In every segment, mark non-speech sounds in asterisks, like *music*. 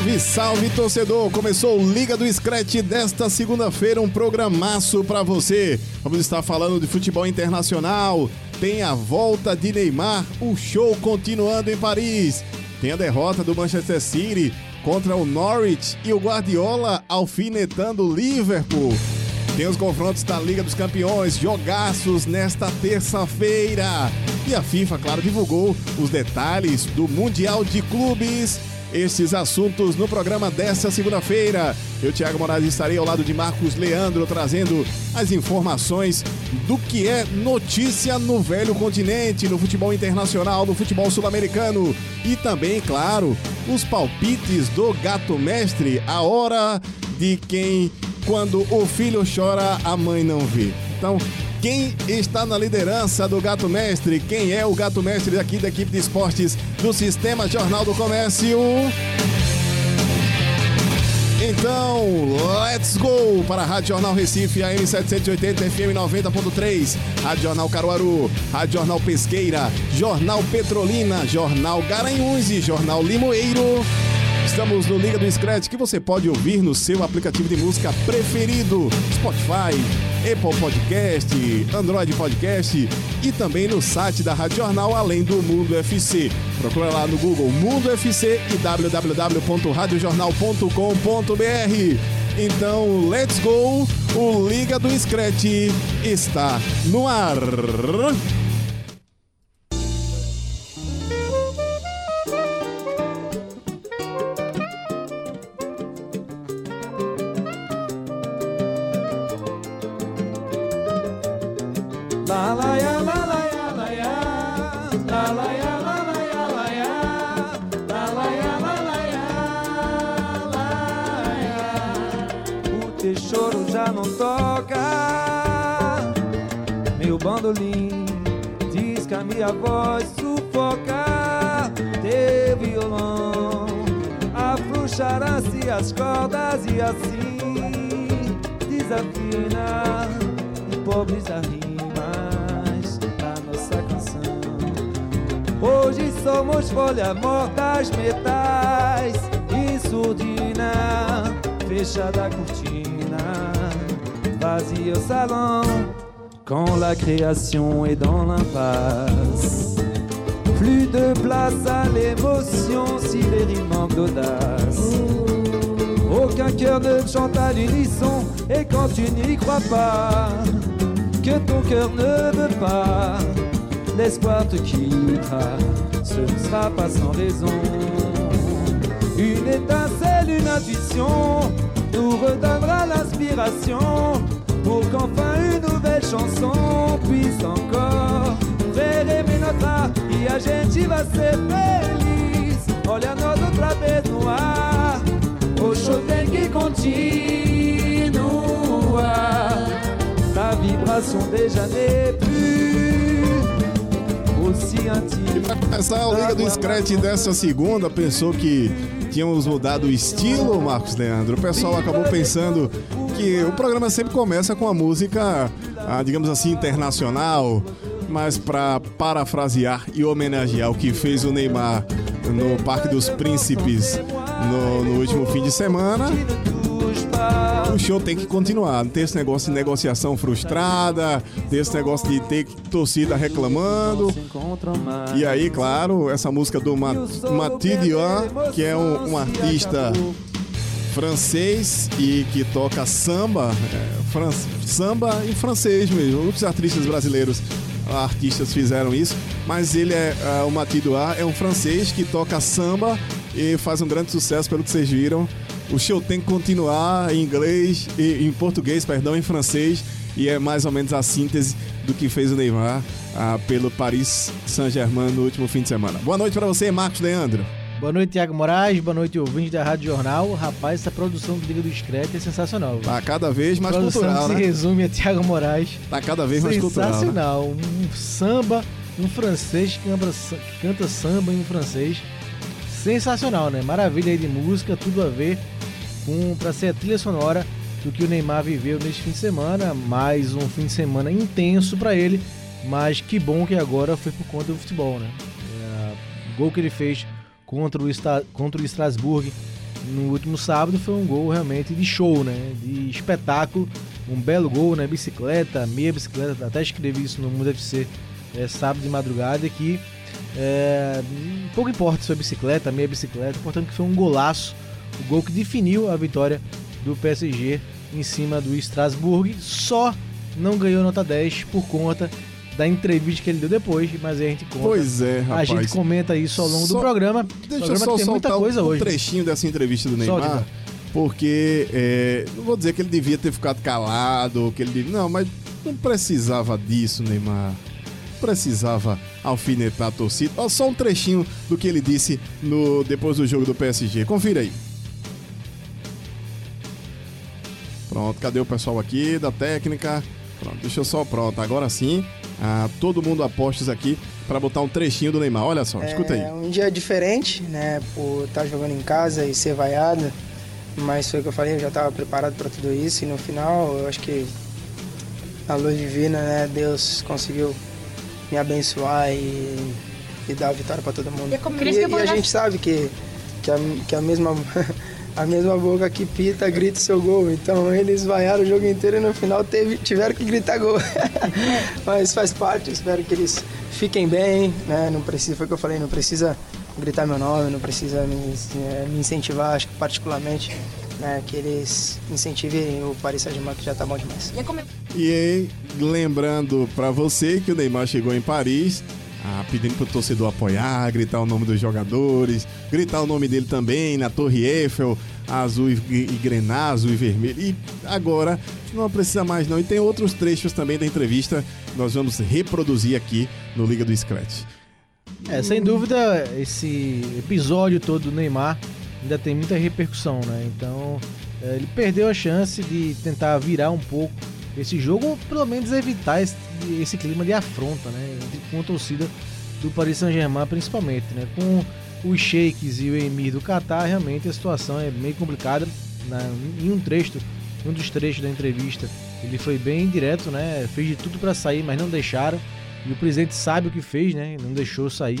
Salve, salve torcedor! Começou o Liga do Scratch desta segunda-feira, um programaço para você. Vamos estar falando de futebol internacional, tem a volta de Neymar, o show continuando em Paris, tem a derrota do Manchester City contra o Norwich e o Guardiola alfinetando o Liverpool. Tem os confrontos da Liga dos Campeões, jogaços nesta terça-feira. E a FIFA, claro, divulgou os detalhes do Mundial de Clubes esses assuntos no programa desta segunda-feira. Eu, Thiago Moraes, estarei ao lado de Marcos Leandro trazendo as informações do que é notícia no velho continente, no futebol internacional, no futebol sul-americano e também, claro, os palpites do gato mestre, a hora de quem quando o filho chora, a mãe não vê. Então, quem está na liderança do Gato Mestre? Quem é o Gato Mestre aqui da equipe de esportes do Sistema Jornal do Comércio? Então, let's go para a Rádio Jornal Recife, AM 780, FM 90.3, Rádio Jornal Caruaru, Rádio Jornal Pesqueira, Jornal Petrolina, Jornal Garanhuns e Jornal Limoeiro. Estamos no Liga do Scratch que você pode ouvir no seu aplicativo de música preferido, Spotify, Apple Podcast, Android Podcast e também no site da Rádio Jornal, além do Mundo FC. Procura lá no Google Mundo FC e www.radiojornal.com.br. Então, let's go! O Liga do Scratch está no ar. Folhas mortas, metais. E surdina Fechada a cortina, vazio o salão Quand la création est dans l'impasse. Plus de place à l'émotion si les rimes manquent d'audace. Aucun cœur ne chante à l'unisson Et quand tu n'y crois pas Que ton cœur ne veut pas L'espoir te quittera Ne sera pas sans raison. Une étincelle, une intuition Nous redonnera l'inspiration Pour qu'enfin une nouvelle chanson Puisse encore notre E a gente vai ser feliz Olha nós outra vez no ar O show tem que Ta vibration déjà n'est plus Intime Para começar Liga do Scratch dessa segunda, pensou que tínhamos mudado o estilo, Marcos Leandro. O pessoal acabou pensando que o programa sempre começa com a música, ah, digamos assim, internacional, mas para parafrasear e homenagear o que fez o Neymar no Parque dos Príncipes no, no último fim de semana, o show tem que continuar. Não tem esse negócio de negociação frustrada, tem esse negócio de ter torcida reclamando. E aí, claro, essa música do Ma Mathilde Dion, que é um, um artista francês e que toca samba, é, fran samba em francês mesmo. Muitos artistas brasileiros, artistas fizeram isso, mas ele é, é o Mathilde Dion, é um francês que toca samba e faz um grande sucesso, pelo que vocês viram. O show tem que continuar em inglês, e, em português, perdão, em francês, e é mais ou menos a síntese do que fez o Neymar ah, pelo Paris Saint-Germain no último fim de semana. Boa noite para você, Marcos Leandro. Boa noite, Tiago Moraes. Boa noite, ouvintes da Rádio Jornal. Rapaz, essa produção do Liga do Discreto é sensacional. viu? Tá cada vez mais produção cultural, que se né? resume a Tiago Moraes. Tá cada vez mais cultural. né? Sensacional. Um samba, um francês que canta, que canta samba em francês. Sensacional, né? Maravilha aí de música, tudo a ver para ser a trilha sonora do que o Neymar viveu neste fim de semana. Mais um fim de semana intenso para ele, mas que bom que agora foi por conta do futebol, né? É, o gol que ele fez contra o, Sta- contra o Strasbourg no último sábado foi um gol realmente de show, né? De espetáculo. Um belo gol na bicicleta, meia bicicleta. Até escrevi isso no Mundo FC é, sábado de madrugada que é, pouco importa se foi bicicleta, meia bicicleta, importante que foi um golaço. O gol que definiu a vitória do PSG em cima do Strasbourg. Só não ganhou nota 10 por conta da entrevista que ele deu depois, mas aí a gente conta. Pois é, A rapaz. gente comenta isso ao longo Só- do programa. Deixa eu programa só que tem muita soltar coisa um hoje. trechinho dessa entrevista do Neymar, porque é, não vou dizer que ele devia ter ficado calado, que ele não, mas não precisava disso, Neymar. Precisava alfinetar a torcida. Olha só um trechinho do que ele disse no depois do jogo do PSG. Confira aí. Pronto, cadê o pessoal aqui da técnica? Pronto, deixa eu só, pronto, agora sim. Ah, todo mundo apostos aqui para botar um trechinho do Neymar. Olha só, escuta aí. É um dia diferente, né? Por estar jogando em casa e ser vaiado. Mas foi o que eu falei, eu já estava preparado para tudo isso. E no final, eu acho que a luz divina, né? Deus conseguiu me abençoar e, e dar a vitória para todo mundo. E é como- E, e a gente sabe que, que, a, que a mesma. *laughs* A mesma boca que pita grita seu gol. Então eles vaiaram o jogo inteiro e no final teve, tiveram que gritar gol. *laughs* Mas faz parte, espero que eles fiquem bem, né? Não precisa, foi o que eu falei, não precisa gritar meu nome, não precisa me, eh, me incentivar, acho que particularmente, né? Que eles incentivem o Paris Saint-Germain, que já tá bom demais. E lembrando pra você que o Neymar chegou em Paris, ah, pedindo pro torcedor apoiar, gritar o nome dos jogadores, gritar o nome dele também na Torre Eiffel, azul e, e grená, azul e vermelho. E agora não precisa mais não. E tem outros trechos também da entrevista que nós vamos reproduzir aqui no Liga do Scratch. É, sem dúvida, esse episódio todo do Neymar ainda tem muita repercussão, né? Então, é, ele perdeu a chance de tentar virar um pouco esse jogo, ou pelo menos evitar esse, esse clima de afronta, né? Com a torcida do Paris Saint-Germain, principalmente, né? Com os sheiks e o emir do Qatar, realmente a situação é meio complicada. Em um trecho, um dos trechos da entrevista, ele foi bem direto, né? Fez de tudo para sair, mas não deixaram. E o presidente sabe o que fez, né? Não deixou sair.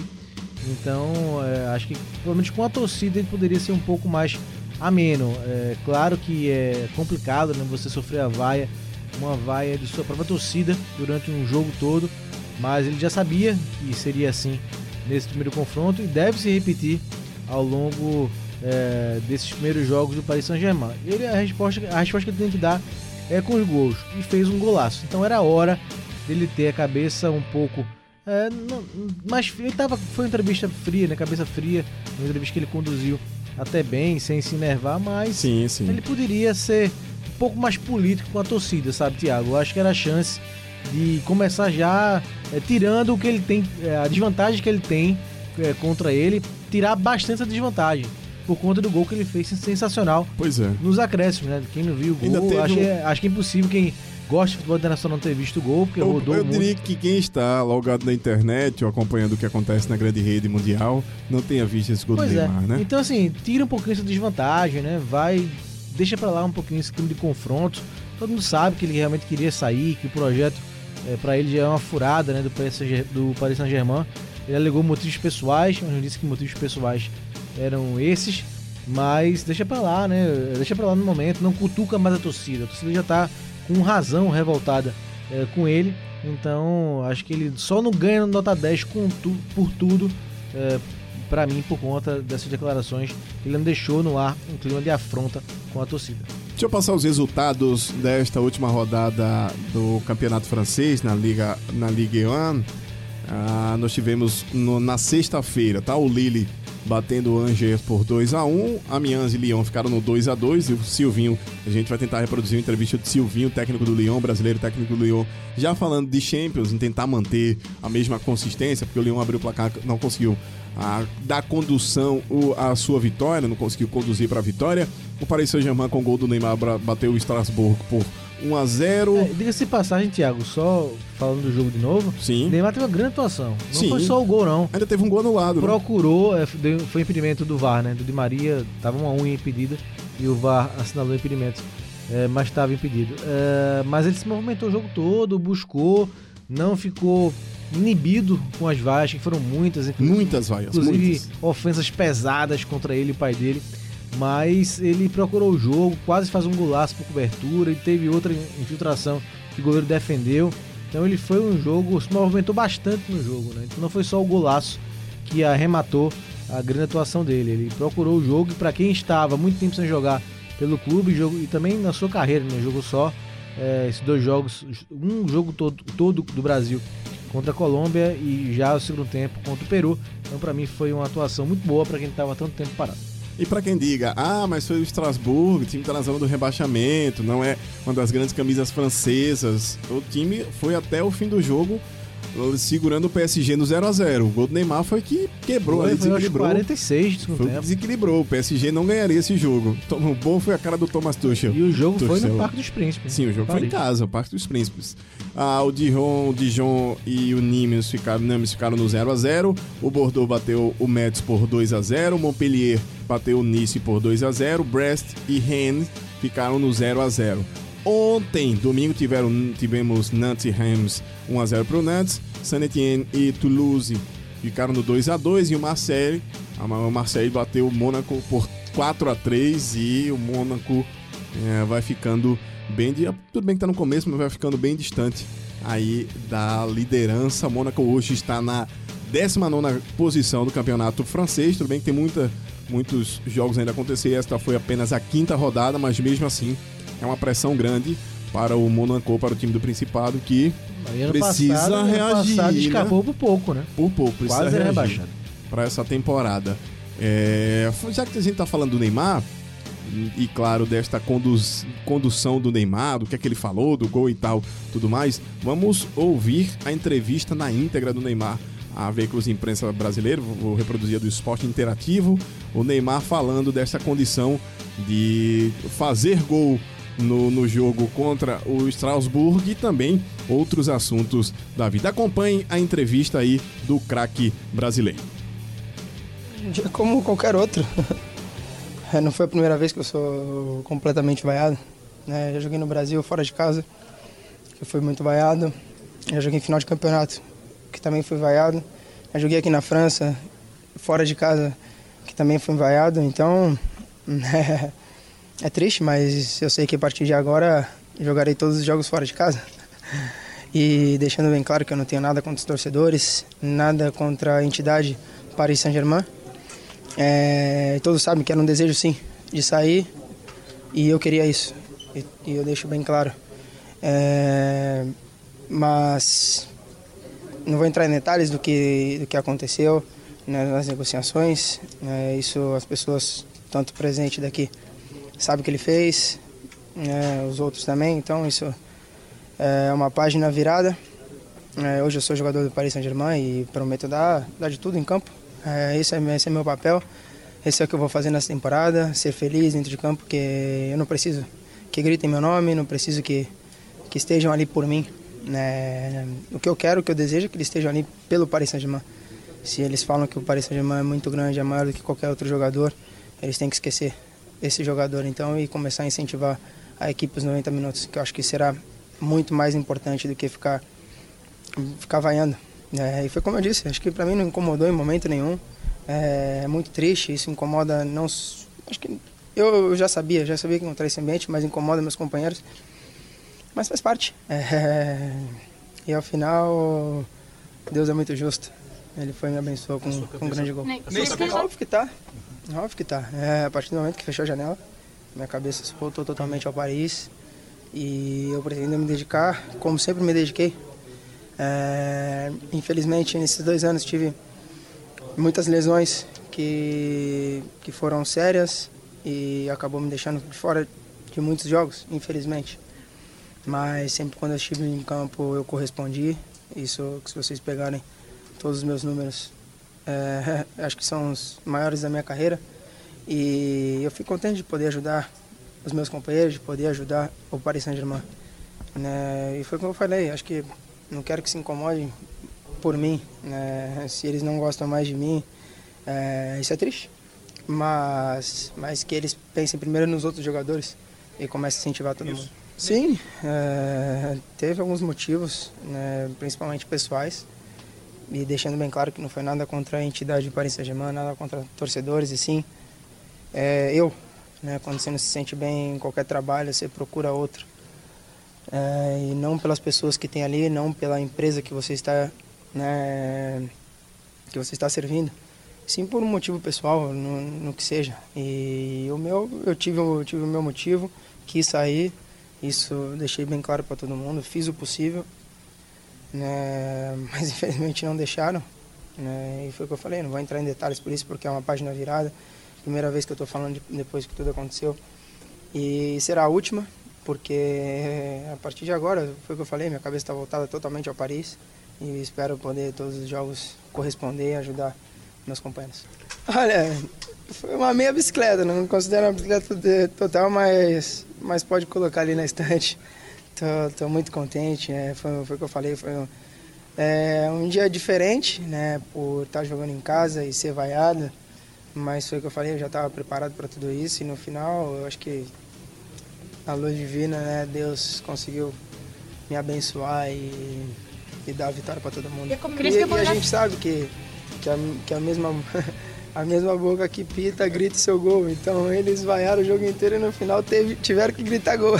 Então, é, acho que pelo menos com a torcida ele poderia ser um pouco mais ameno. É, claro que é complicado, né? Você sofrer a vaia, uma vaia de sua própria torcida durante um jogo todo, mas ele já sabia que seria assim nesse primeiro confronto e deve se repetir ao longo é, desses primeiros jogos do Paris Saint-Germain. Ele a resposta, a resposta que ele tem que dar é com os gols e fez um golaço. Então era hora dele ter a cabeça um pouco é, não- mas ele tava, foi uma entrevista fria, né? Cabeça fria, uma entrevista que ele conduziu até bem, sem se enervar, mas Sim, sim. ele poderia ser pouco mais político com a torcida, sabe, Thiago? Eu acho que era a chance de começar já é, tirando o que ele tem, é, a desvantagem que ele tem é, contra ele, tirar bastante a desvantagem. Por conta do gol que ele fez sensacional Pois é. nos acréscimos, né? Quem não viu o gol, acho, um- que é, acho que é impossível quem gosta de futebol internacional não ter visto o gol, porque Eu, rodou eu muito. diria que quem está logado na internet ou acompanhando o que acontece na grande rede mundial não tenha visto esse gol Pois do é. Neymar, né? Então, assim, tira um pouquinho essa desvantagem, né? Vai. Deixa pra lá um pouquinho esse clima de confrontos. Todo mundo sabe que ele realmente queria sair, que o projeto é, para ele já é uma furada, né? Do Paris Saint-Germain. Ele alegou motivos pessoais, mas não disse que motivos pessoais eram esses. Mas deixa pra lá, né? Deixa pra lá no momento. Não cutuca mais a torcida. A torcida já tá com razão revoltada é, com ele. Então, acho que ele só não ganha nota 10 com tu- por tudo é, para mim por conta dessas declarações ele não deixou no ar um clima de afronta com a torcida. Deixa eu passar os resultados desta última rodada do Campeonato Francês na Liga na Ligue 1. Ah, nós tivemos no- na sexta-feira, tá? O Lille batendo o Angers por 2 a 1 Amiens e Lyon ficaram no 2 a 2 E o Silvinho, a gente vai tentar reproduzir uma entrevista de Silvinho, técnico do Lyon, brasileiro técnico do Lyon, já falando de Champions, em tentar manter a mesma consistência, porque o Lyon abriu o placar, não conseguiu a, dar condução à sua vitória, não conseguiu conduzir para a vitória. O Paris Saint-Germain com o gol do Neymar bateu o Strasbourg por 1 a 0 É, Diga-se passagem, Thiago, só falando do jogo de novo. Sim. Neymar teve uma grande atuação. Não Sim. foi só o gol, não. Ainda teve um gol anulado. né? Procurou, é, deu- foi impedimento do VAR, né? Do Di Maria, tava uma unha impedida e o VAR assinalou o impedimento, é, mas estava impedido. É, mas ele se movimentou o jogo todo, buscou, não ficou inibido com as vaias, que foram muitas. Muitas vaias, inclusive muitas. ofensas pesadas contra ele e o pai dele. Mas ele procurou o jogo, quase faz um golaço por cobertura e teve outra infiltração que o goleiro defendeu. Então ele foi um jogo, se movimentou bastante no jogo, né? Então não foi só o golaço que arrematou a grande atuação dele. Ele procurou o jogo e para quem estava muito tempo sem jogar pelo clube jogo, e também na sua carreira, né? Jogou só é, esses dois jogos, um jogo todo, todo do Brasil contra a Colômbia e já o segundo tempo contra o Peru. Então para mim foi uma atuação muito boa para quem estava tanto tempo parado. E pra quem diga, ah, mas foi o Strasbourg, o time tá na zona do rebaixamento, não é uma das grandes camisas francesas. O time foi até o fim do jogo segurando o PSG no 0 a 0 O gol do Neymar foi que quebrou, ali, Foi, foi aos desequilibrou. 46 do Foi tempo. desequilibrou. O PSG não ganharia esse jogo. O bom foi a cara do Thomas Tuchel. E o jogo foi no Tuchel. Parque dos Príncipes. Sim, o jogo foi em Paris. casa, o Parque dos Príncipes. Ah, o Dijon, o Dijon e o Nimes ficaram, Nimes ficaram no 0 a 0 O Bordeaux bateu o Metz por 2 a 0 O Montpellier bateu o Nice por 2 a 0 Brest e Rennes ficaram no 0 a 0 Ontem, domingo, tiveram, tivemos Nantes e Reims 1 a 0 para o Nantes. Saint-Étienne e Toulouse ficaram no 2 a 2 e o Marseille, o Marseille bateu o Mônaco por 4 a 3 e o Mônaco é, vai ficando bem de, tudo bem que tá no começo, mas vai ficando bem distante aí da liderança. O Mônaco hoje está na 19 posição do campeonato francês. Tudo bem que tem muita, muitos jogos ainda a acontecer. Esta foi apenas a quinta rodada, mas mesmo assim é uma pressão grande para o Monaco, para o time do Principado, que ano Precisa passado, reagir, passado né? escapou por pouco, né? por pouco precisa Quase rebaixado. para essa temporada. É, já que a gente tá falando do Neymar, e claro, desta conduz- condução do Neymar, do que é que ele falou, do gol e tal, tudo mais, vamos ouvir a entrevista na íntegra do Neymar a veículos de imprensa brasileiro, vou reproduzir do esporte interativo, o Neymar falando dessa condição de fazer gol no, no jogo contra o Strasbourg e também outros assuntos da vida. Acompanhe a entrevista aí do craque brasileiro. como qualquer outro. *laughs* É, Não foi a primeira vez que eu sou completamente vaiado. né? Já joguei no Brasil, fora de casa, que fui muito vaiado. Já joguei em final de campeonato, que também fui vaiado. Já joguei aqui na França, fora de casa, que também fui vaiado. Então, *laughs* é, é triste, mas eu sei que a partir de agora jogarei todos os jogos fora de casa. E deixando bem claro que eu não tenho nada contra os torcedores, nada contra a entidade Paris Saint-Germain. É, todos sabem que era um desejo sim de sair e eu queria isso. E, e eu deixo bem claro. É, mas não vou entrar em detalhes do que, do que aconteceu né, nas negociações. né, isso as pessoas, tanto presente daqui, sabem o que ele fez, né, os outros também. Então isso é uma página virada. É, hoje eu sou jogador do Paris Saint-Germain e prometo dar, dar de tudo em campo. É, esse, é, esse é meu papel. Esse é o que eu vou fazer nessa temporada. Ser feliz dentro de campo, porque eu não preciso que gritem meu nome, não preciso que, que estejam ali por mim. né? o que eu quero, o que eu desejo é que eles estejam ali pelo Paris Saint-Germain. Se eles falam que o Paris Saint-Germain é muito grande, é maior do que qualquer outro jogador, eles têm que esquecer esse jogador então e começar a incentivar a equipe os 90 minutos, que eu acho que será muito mais importante do que ficar ficar vaiando. É, e foi como eu disse, acho que para mim não incomodou em momento nenhum. É, é muito triste, isso incomoda não. Acho que eu, eu já sabia, já sabia que encontrar esse ambiente, mas incomoda meus companheiros. Mas faz parte. *laughs* É, e ao final, Deus é muito justo. Ele foi e me abençoou com, com um grande gol. Óbvio que tá. Óbvio que tá. É, a partir do momento que fechou a janela, minha cabeça se voltou totalmente ao Paris. E eu pretendo me dedicar, como sempre me dediquei. É, infelizmente, nesses dois anos tive muitas lesões que, que foram sérias e acabou me deixando de fora de muitos jogos, infelizmente. Mas sempre quando eu estive em campo eu correspondi. Isso, se vocês pegarem todos os meus números, é, *laughs* acho que são os maiores da minha carreira. E eu fico contente de poder ajudar os meus companheiros, de poder ajudar o Paris Saint-Germain. Né? E foi como eu falei, acho que não quero que se incomodem por mim. Né? Se eles não gostam mais de mim, é, isso é triste. Mas, mas que eles pensem primeiro nos outros jogadores e comecem a incentivar todo mundo. Sim, é, teve alguns motivos, né, principalmente pessoais, e deixando bem claro que não foi nada contra a entidade de Paris Saint-Germain, nada contra torcedores, e sim é, eu. Né, quando você não se sente bem em qualquer trabalho, você procura outro. É, e não pelas pessoas que tem ali, não pela empresa que você está, né, que você está servindo, sim por um motivo pessoal, no, no que seja. E o meu, eu tive, eu tive o meu motivo, quis sair, isso deixei bem claro para todo mundo, fiz o possível, né, mas *laughs* infelizmente não deixaram. Né, e foi o que eu falei, não vou entrar em detalhes por isso, porque é uma página virada. Primeira vez que eu estou falando de, depois que tudo aconteceu. E será a última, porque a partir de agora, foi o que eu falei, minha cabeça está voltada totalmente ao Paris. E espero poder todos os jogos corresponder e ajudar meus companheiros. Olha, foi uma meia bicicleta, não considero uma bicicleta total, mas, mas pode colocar ali na estante. Tô muito contente, né? foi, foi o que eu falei, foi um, é, um dia diferente, né? Por estar jogando em casa e ser vaiado, mas foi o que eu falei, eu já estava preparado para tudo isso e no final eu acho que a luz divina, né? Deus conseguiu me abençoar e, e dar a vitória para todo mundo. E, e, e a gente sabe que, que, a, que a mesma *laughs* a mesma boca que pita grita seu gol. Então eles vaiaram o jogo inteiro e no final teve, tiveram que gritar gol.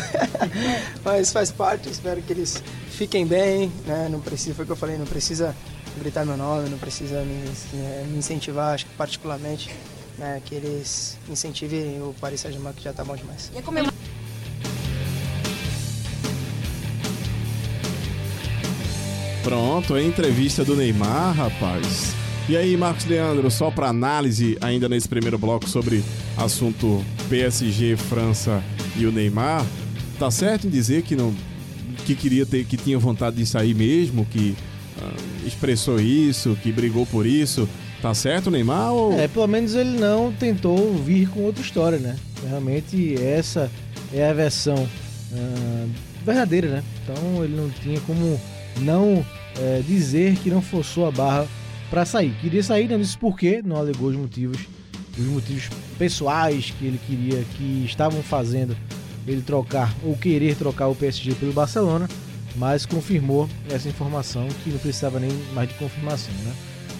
*laughs* Mas faz parte, espero que eles fiquem bem, né? Não precisa, foi o que eu falei, não precisa gritar meu nome, não precisa me, me incentivar, acho que particularmente, né, que eles incentivem o Paris Saint-Germain que já tá bom demais. Pronto, a entrevista do Neymar, rapaz. E aí, Marcos Leandro, só para análise ainda nesse primeiro bloco sobre assunto PSG, França e o Neymar, tá certo em dizer que não que queria ter que tinha vontade de sair mesmo, que uh, expressou isso, que brigou por isso. Tá certo Neymar? Ou... É, pelo menos ele não tentou vir com outra história, né? Realmente essa é a versão uh, verdadeira, né? Então ele não tinha como não uh, dizer que não forçou a barra para sair. Queria sair, não disse por quê, não alegou os motivos, os motivos pessoais que ele queria, que estavam fazendo ele trocar ou querer trocar o PSG pelo Barcelona, mas confirmou essa informação que não precisava nem mais de confirmação, né?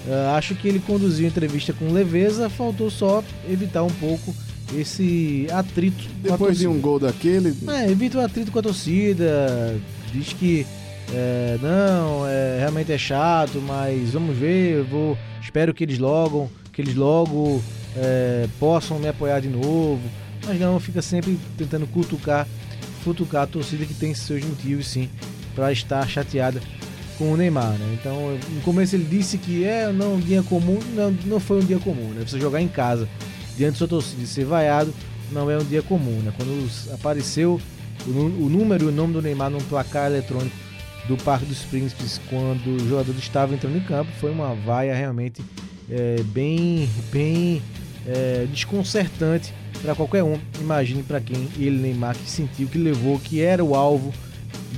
Uh, acho que ele conduziu a entrevista com leveza, faltou só evitar um pouco esse atrito. Depois de um gol daquele. É, evita o atrito com a torcida, diz que é, não, é, realmente é chato, mas vamos ver, vou, espero que eles logo, que eles logo é, possam me apoiar de novo. Mas não, fica sempre tentando cutucar, futucar a torcida que tem seus motivos sim para estar chateada com o Neymar, né? Então, no começo ele disse que é não um dia comum, não, não foi um dia comum, né? Você jogar em casa diante da sua torcida ser vaiado não é um dia comum, né? Quando apareceu o, o número e o nome do Neymar num placar eletrônico do Parque dos Príncipes quando o jogador estava entrando em campo. Foi uma vaia realmente é, bem, bem é, desconcertante para qualquer um. Imagine para quem ele, Neymar, que sentiu, que levou, que era o alvo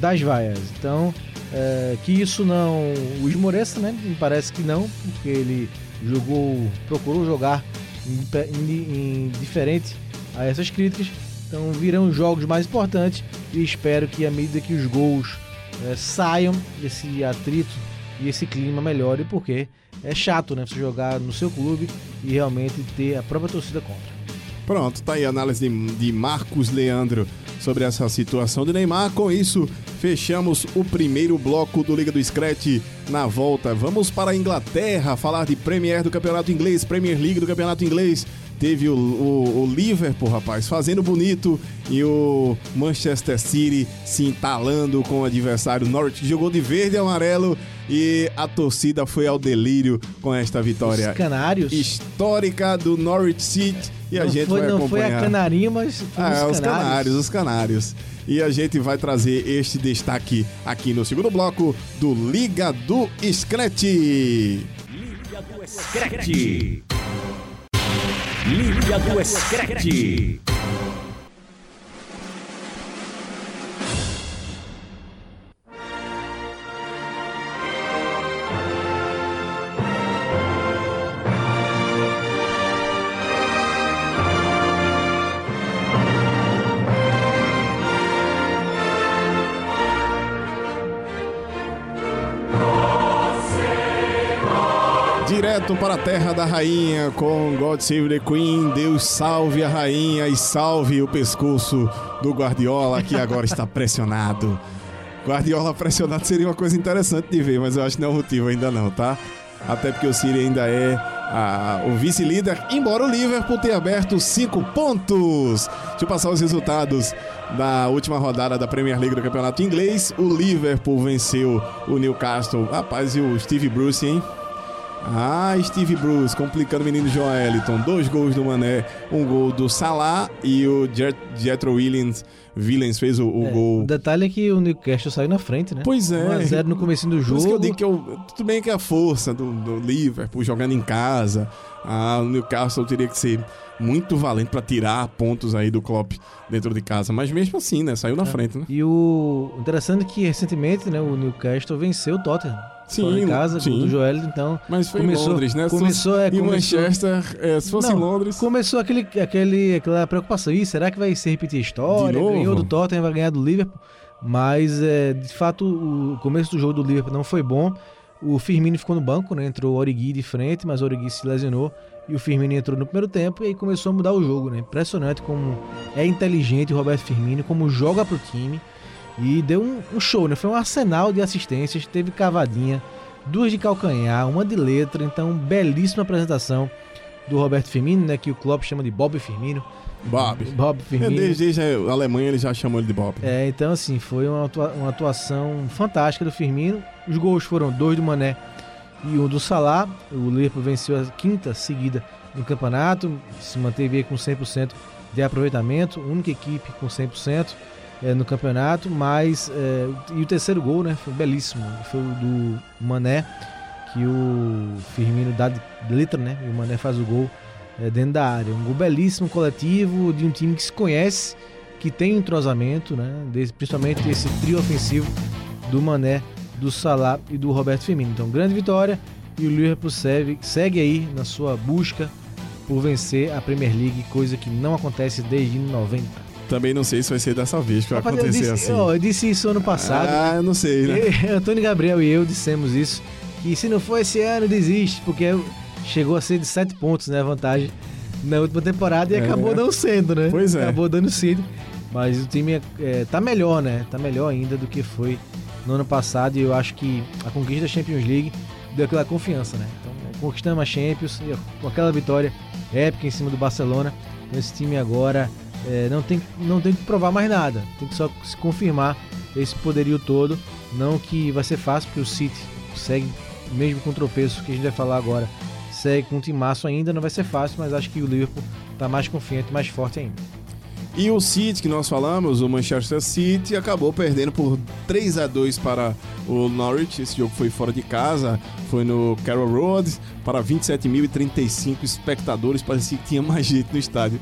das vaias. Então, é, que isso não o esmoreça, né? Me parece que não, porque ele jogou, procurou jogar indiferente a essas críticas. Então virão jogos mais importantes e espero que à medida que os gols é, saiam desse atrito e esse clima melhore, porque é chato, né? Você jogar no seu clube e realmente ter a própria torcida contra. Pronto, tá aí a análise de, de Marcos Leandro sobre essa situação de Neymar. Com isso, fechamos o primeiro bloco do Liga do Scratch. Na volta, vamos para a Inglaterra falar de Premier do Campeonato Inglês, Premier League do Campeonato Inglês teve o, o, o, Liverpool, rapaz, fazendo bonito e o Manchester City se entalando com o adversário Norwich, que jogou de verde e amarelo e a torcida foi ao delírio com esta vitória Os canários. histórica do Norwich City e a não gente foi, vai não foi acompanhar. a canarinha, mas foi Ah, os os canários, os canários. E a gente vai trazer este destaque aqui no segundo bloco do Liga do Scratch. Liga do Screte. Liga do Screte. Para a terra da rainha com God Save the Queen. Deus salve a rainha e salve o pescoço do Guardiola que agora está pressionado. Guardiola pressionado seria uma coisa interessante de ver, mas eu acho que não é o motivo ainda não, tá? Até porque o City ainda é a- o vice-líder, embora o Liverpool tenha aberto cinco pontos. Deixa eu passar os resultados da última rodada da Premier League do Campeonato Inglês. O Liverpool venceu o Newcastle. Rapaz, e o Steve Bruce, hein? Ah, Steve Bruce complicando o menino Joeliton. Dois gols do Mané, um gol do Salah e o Jet, Jetro Williams, Williams fez o, o É, gol. O detalhe é que o Newcastle saiu na frente, né? Pois é. 1x0 no começo do Por jogo. isso que eu digo que eu, tudo bem que a força do, do Liverpool jogando em casa, ah, o Newcastle teria que ser muito valente para tirar pontos aí do Klopp dentro de casa, mas mesmo assim, né, saiu na frente, né? E o interessante é que recentemente, né, o Newcastle venceu o Tottenham. Sim, de casa, sim. do Joel, então Mas foi Começou- em Londres, né? Começou, é, em começou- Manchester, é, se fosse Não, em Londres, começou aquele, aquele, aquela preocupação. Ih, será que vai se repetir a história? Ganhou do Tottenham, vai ganhar do Liverpool. Mas, é, de fato, o começo do jogo do Liverpool não foi bom. O Firmino ficou no banco, né? Entrou o Origi de frente, mas o Origi se lesionou. E o Firmino entrou no primeiro tempo e aí começou a mudar o jogo, né? Impressionante como é inteligente o Roberto Firmino, como joga pro time. E deu um, um show, né? Foi um arsenal de assistências, teve cavadinha, duas de calcanhar, uma de letra. Então, belíssima apresentação do Roberto Firmino, né? Que o Klopp chama de Bob Firmino. Bob. Bob É, *laughs* Firmino. Desde, desde a Alemanha ele já chamou ele de Bob. É, então assim, foi uma, atua- uma atuação fantástica do Firmino. Os gols foram dois do Mané e um do Salah. O Liverpool venceu a quinta seguida no campeonato, se manteve aí com 100% de aproveitamento, única equipe com 100% é, no campeonato, mas é, e o terceiro gol, né, foi belíssimo, foi o do Mané, que o Firmino dá de letra, né, e o Mané faz o gol é, dentro da área. Um gol belíssimo, coletivo, de um time que se conhece, que tem entrosamento, né? Desse, principalmente esse trio ofensivo do Mané, do Salah e do Roberto Firmino. Então, grande vitória e o Liverpool segue, segue aí na sua busca por vencer a Premier League, coisa que não acontece desde 90. Também não sei se vai ser dessa vez que vai Rapaz, eu acontecer disse, assim. ó, eu disse isso ano passado. Ah, eu não sei, né? *laughs* Eu, Antônio Gabriel e eu dissemos isso. Que se não for esse ano, desiste, porque chegou a ser de 7 pontos, né? A vantagem na última temporada e É. acabou não sendo, né? Pois é. Acabou dando cedo. Mas o time é, é, tá melhor, né? Tá melhor ainda do que foi no ano passado. E eu acho que a conquista da Champions League deu aquela confiança, né? Então, conquistamos a Champions e com aquela vitória épica em cima do Barcelona. Esse time agora é, não, tem, não tem que provar mais nada. Tem que só se confirmar esse poderio todo. Não que vai ser fácil, porque o City segue, mesmo com tropeço que a gente vai falar agora, segue com um timaço ainda. Não vai ser fácil, mas acho que o Liverpool tá mais confiante, mais forte ainda. E o City que nós falamos, o Manchester City, acabou perdendo por 3 a 2 para o Norwich. Esse jogo foi fora de casa, foi no Carroll Road, para 27.035 espectadores. Parecia que tinha mais gente no estádio.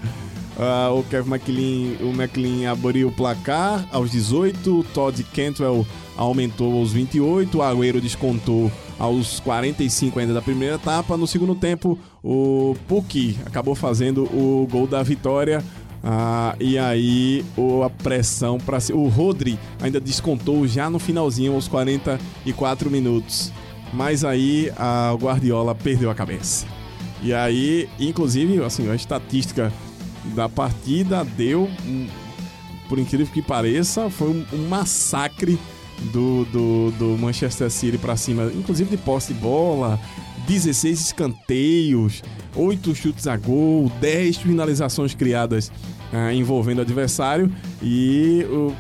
Ah, o Kevin McLean, o McLean abriu o placar aos 18, o Todd Cantwell aumentou aos 28, o Agüero descontou aos 45 ainda da primeira etapa. No segundo tempo, o Puki acabou fazendo o gol da vitória. Ah, e aí o, a pressão para o Rodri ainda descontou já no finalzinho aos 44 minutos. Mas aí a Guardiola perdeu a cabeça. E aí, inclusive, assim, a estatística da partida deu, um- por incrível que pareça, foi um, um massacre do, do, do Manchester City para cima, inclusive de posse de bola, 16 escanteios, 8 chutes a gol, 10 finalizações criadas ah, envolvendo o adversário. E o,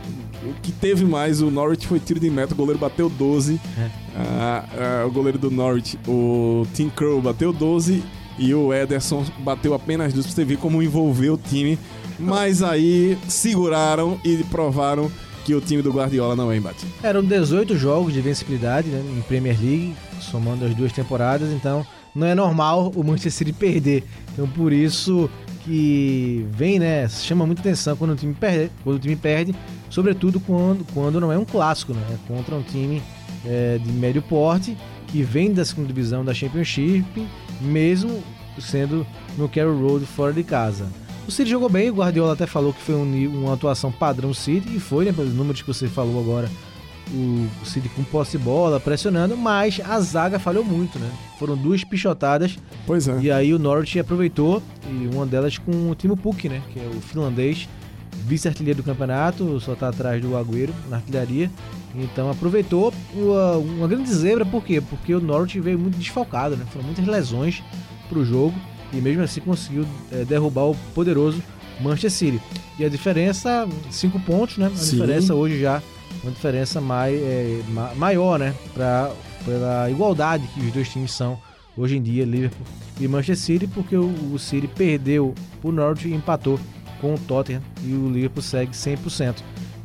o que teve mais o Norwich foi tiro de meta, o goleiro bateu 12. Ah, ah, o goleiro do Norwich, o Tim Crow, bateu 12 e o Ederson bateu apenas duas pra você ver como envolveu o time. Mas aí seguraram e provaram que o time do Guardiola não é imbatível. Eram 18 jogos de vencibilidade né, em Premier League, somando as duas temporadas, então não é normal o Manchester City perder. Então por isso que vem, né, chama muita atenção quando o time perde, quando o time perde sobretudo quando, quando não é um clássico, né, é contra um time é, de médio porte que vem da segunda divisão da Championship, mesmo sendo no Carroll Road fora de casa. O City jogou bem, o Guardiola até falou que foi um uma atuação padrão City, e foi, né, pelos números que você falou agora, o City com posse de bola, pressionando, mas a zaga falhou muito, né? Foram duas pichotadas, Pois é. e aí o Norwich aproveitou, e uma delas com o Timo Pukki, né, que é o finlandês, vice-artilheiro do campeonato, só tá atrás do Agüero na artilharia. Então aproveitou uma, uma grande zebra, por quê? Porque o Norwich veio muito desfalcado, né? Foram muitas lesões pro jogo e mesmo assim conseguiu eh, derrubar o poderoso Manchester City. E a diferença, cinco pontos, né? A Sim. diferença hoje já, uma diferença mai, eh, ma- maior, né? Pra, pela igualdade que os dois times são hoje em dia, Liverpool e Manchester City, porque o, o City perdeu o Norwich e empatou com o Tottenham e o Liverpool segue 100%.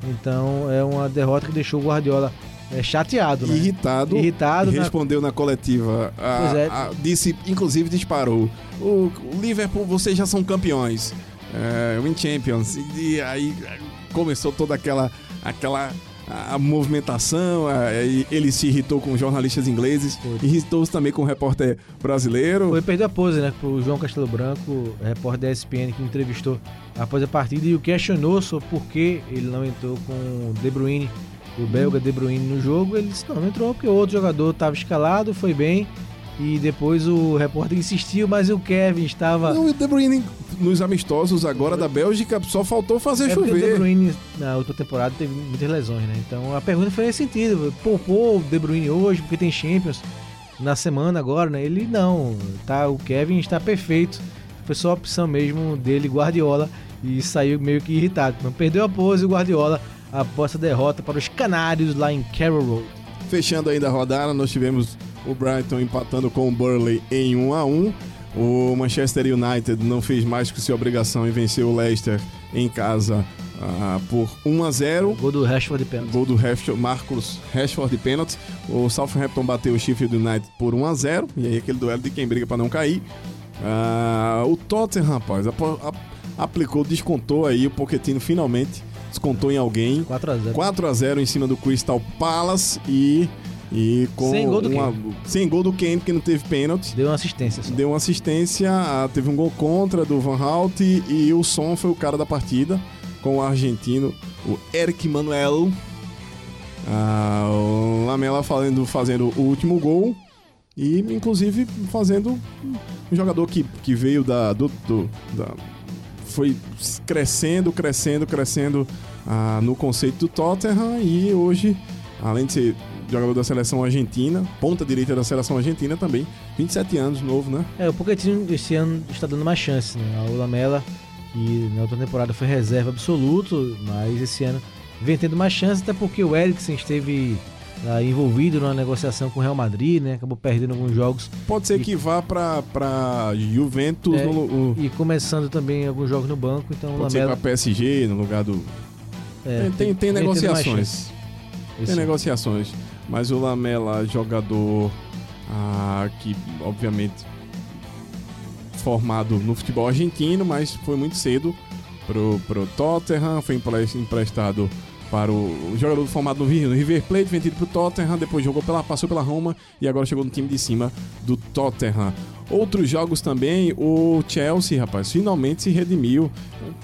Então é uma derrota que deixou o Guardiola eh, chateado, né? Irritado, Irritado, e na- respondeu na coletiva. a- é. a- disse, inclusive disparou. O, o Liverpool, vocês já são campeões. É, win Champions. E, aí é, começou toda aquela, aquela a, movimentação. a- ele se irritou com jornalistas ingleses, irritou-se também com o repórter brasileiro. Foi perder a pose, né? Pro João Castelo Branco, repórter da ESPN, que entrevistou após a partida e o questionou sobre por que ele não entrou com o De Bruyne, o belga De Bruyne no jogo. Ele disse: não, não entrou porque o outro jogador estava escalado, foi bem. E depois o repórter insistiu, mas o Kevin estava. Não, e o De Bruyne nos amistosos agora da Bélgica só faltou fazer É porque o De chover. Bruyne na outra temporada teve muitas lesões, né? Então a pergunta foi nesse sentido: poupou o De Bruyne hoje porque tem Champions na semana agora, né? Ele não, tá? O Kevin está perfeito. Foi só a opção mesmo dele, Guardiola, e saiu meio que irritado. Não perdeu a pose o Guardiola após a derrota para os Canários lá em Carroll Road. Fechando ainda a rodada, nós tivemos o Brighton empatando com o Burley em 1 a 1 O Manchester United não fez mais que sua obrigação e venceu o Leicester em casa ah, por 1 a 0 Gol do Rashford de pênalti. Gol do Rashford, Marcos Rashford de pênalti. O Southampton bateu o Sheffield United por 1 a 0 E aí aquele duelo de quem briga para não cair. Ah, o Tottenham, rapaz, a- aplicou, descontou aí. O Pochettino finalmente descontou em alguém. 4x0. 4 a 0 em cima do Crystal Palace e, e com Sem gol do uma, sem gol do Kane, porque não teve pênalti. Deu uma assistência só. Deu uma assistência, teve um gol contra do Van Hout e o Son foi o cara da partida com o argentino, o Eric Manuel. Ah, o Lamela fazendo, fazendo o último gol e inclusive fazendo um jogador que, que veio da, do, do- da- foi crescendo, crescendo, crescendo ah, no conceito do Tottenham e hoje, além de ser jogador da seleção argentina, ponta direita da seleção argentina também, 27 anos, novo, né? É, o Pochettino esse ano está dando mais chance, né? O Lamela, que na outra temporada foi reserva absoluto, mas esse ano vem tendo mais chance, até porque o Eriksen esteve ah, envolvido numa negociação com o Real Madrid, né? Acabou perdendo alguns jogos Pode ser E- que vá pra Juventus, É, no, o- e começando também alguns jogos no banco, então o pode ser Lamela pra PSG, no lugar do... é, tem, tem, tem mais negociações. Tem negociações. Mas o Lamela, jogador ah, que, obviamente, formado no futebol argentino, mas foi muito cedo pro, pro Tottenham, foi empre- emprestado para o, o jogador formado no River Plate, vendido pro Tottenham, depois jogou pela, passou pela Roma e agora chegou no time de cima do Tottenham. Outros jogos também, o Chelsea, rapaz, finalmente se redimiu.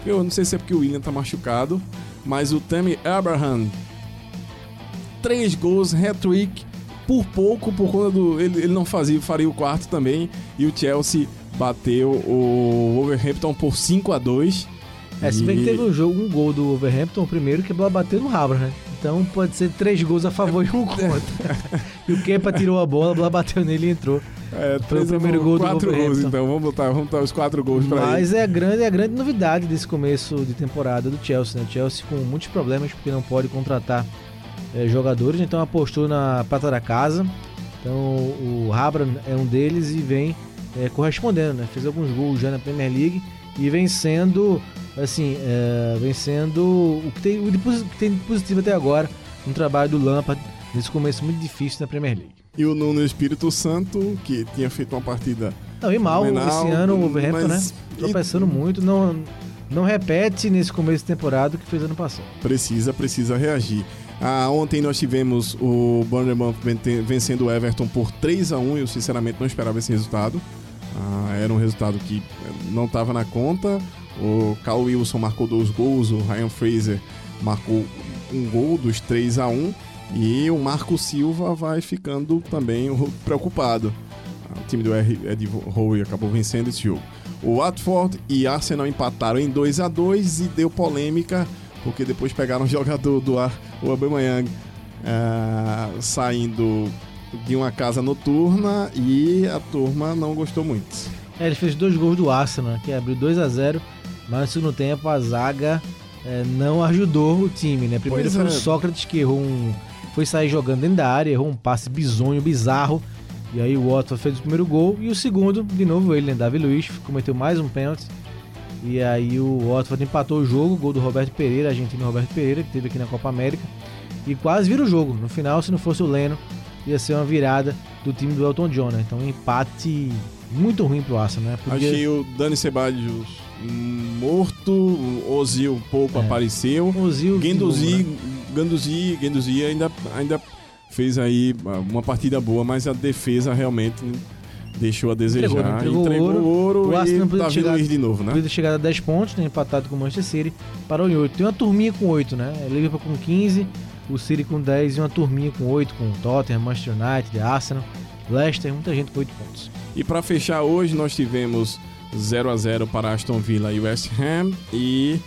Eu não sei se é porque o William tá machucado, mas o Tammy Abraham três gols, hat-trick, por pouco, por conta do. Ele, ele não fazia, faria o quarto também. E o Chelsea bateu o Wolverhampton por 5 a 2 É, se bem que teve um jogo, um gol do Wolverhampton, o primeiro, que bateu no Rabra, né? Então pode ser três gols a favor e um contra. *laughs* e o Kepa tirou a bola, a bola bateu nele e entrou. É, Foi o primeiro gol do Quatro gols, Wolverhampton. então. Vamos botar, vamos botar os quatro gols pra ele. Mas é a grande, é a grande novidade desse começo de temporada do Chelsea, né? O Chelsea com muitos problemas porque não pode contratar eh, jogadores, então apostou na prata da casa. Então o Rabra é um deles e vem eh, correspondendo, né? Fez alguns gols já na Premier League e vem sendo, assim, vem sendo o que tem, o que tem de positivo até agora no trabalho do Lampard nesse começo muito difícil na Premier League. E o Nuno Espírito Santo, que tinha feito uma partida Não, e mal esse ano o Wolverhampton, né? Tropeçando muito, não, não repete nesse começo de temporada o que fez ano passado. Precisa, precisa reagir. Ah, ontem nós tivemos o Bournemouth vencendo o Everton por 3 a 1 eu sinceramente não esperava esse resultado. Ah, era um resultado que eh, não estava na conta. O Carl Wilson marcou dois gols, o Ryan Fraser marcou um gol dos 3 a 1 e o Marco Silva vai ficando também preocupado. Ah, O time do Ed Howe acabou vencendo esse jogo. O Watford e Arsenal empataram em 2 a 2 e deu polêmica porque depois pegaram *laughs* o jogador do ar, o Aubameyang, ah, saindo de uma casa noturna e a turma não gostou muito. É, ele fez dois gols do Arsenal, que abriu 2 a 0 mas no segundo tempo a zaga é, não ajudou o time, né? Primeiro Pois foi é. o Sócrates que errou um. Foi sair jogando dentro da área, errou um passe bizonho, bizarro. E aí o Watford fez o primeiro gol. E o segundo, de novo ele, né? Davi Luiz, cometeu mais um pênalti. E aí o Watford empatou o jogo, gol do Roberto Pereira, argentino Roberto Pereira, que teve aqui na Copa América. E quase vira o jogo. No final, se não fosse o Leno, ia ser uma virada do time do Elton John, né? Então um empate muito ruim pro Arsenal, né? Podia- Achei o Dani Ceballos morto, o Ozil pouco É. apareceu. Ozil Guendouzi, né? Guendouzi, Guendouzi ainda, ainda fez aí uma partida boa, mas a defesa realmente deixou a desejar. Entregou, né? Entregou Entregou ouro. o ouro O Arsenal e chegar- Luiz de novo, né? Podia ter chegado a 10 pontos, né, empatado com o Manchester City, parou em 8. Tem uma turminha com 8, né? Liverpool com 15, o City com 10 e uma turminha com 8, com Tottenham, Manchester United, Arsenal, Leicester, muita gente com 8 pontos. E para fechar hoje, nós tivemos 0 a 0 para Aston Villa e West Ham e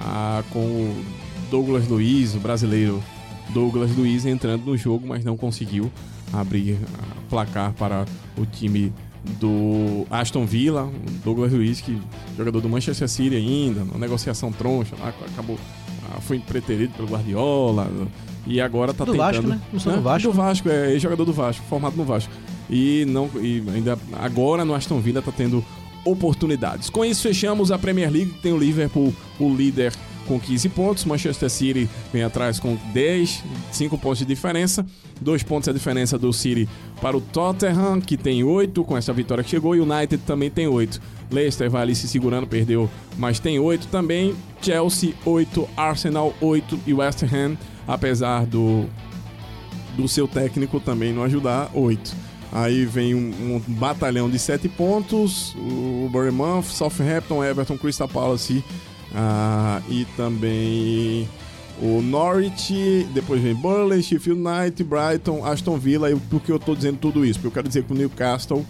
ah, com o Douglas Luiz, o brasileiro Douglas Luiz entrando no jogo, mas não conseguiu abrir placar para o time do Aston Villa, o Douglas Luiz, que é jogador do Manchester City ainda, uma negociação troncha, acabou ah, foi preterido pelo Guardiola e agora tá Do tentando Vasco, né? Não sou do Vasco. do Vasco, é jogador do Vasco, formado no Vasco. E não e ainda agora no Aston Villa tá tendo oportunidades. Com isso fechamos a Premier League, que tem o Liverpool, o líder com 15 pontos, Manchester City vem atrás com 10, 5 pontos de diferença, 2 pontos a diferença do City para o Tottenham, que tem 8 com essa vitória que chegou, e o United também tem 8. Leicester vai ali se segurando, perdeu, mas tem 8 também. Chelsea 8, Arsenal 8 e West Ham, apesar do do seu técnico também não ajudar, 8. Aí vem um, um batalhão de 7 pontos, o Bournemouth, Southampton, Everton, Crystal Palace ah, e também o Norwich, depois vem Burnley, Sheffield United, Brighton, Aston Villa. E por que eu tô dizendo tudo isso? Porque eu quero dizer que o Newcastle,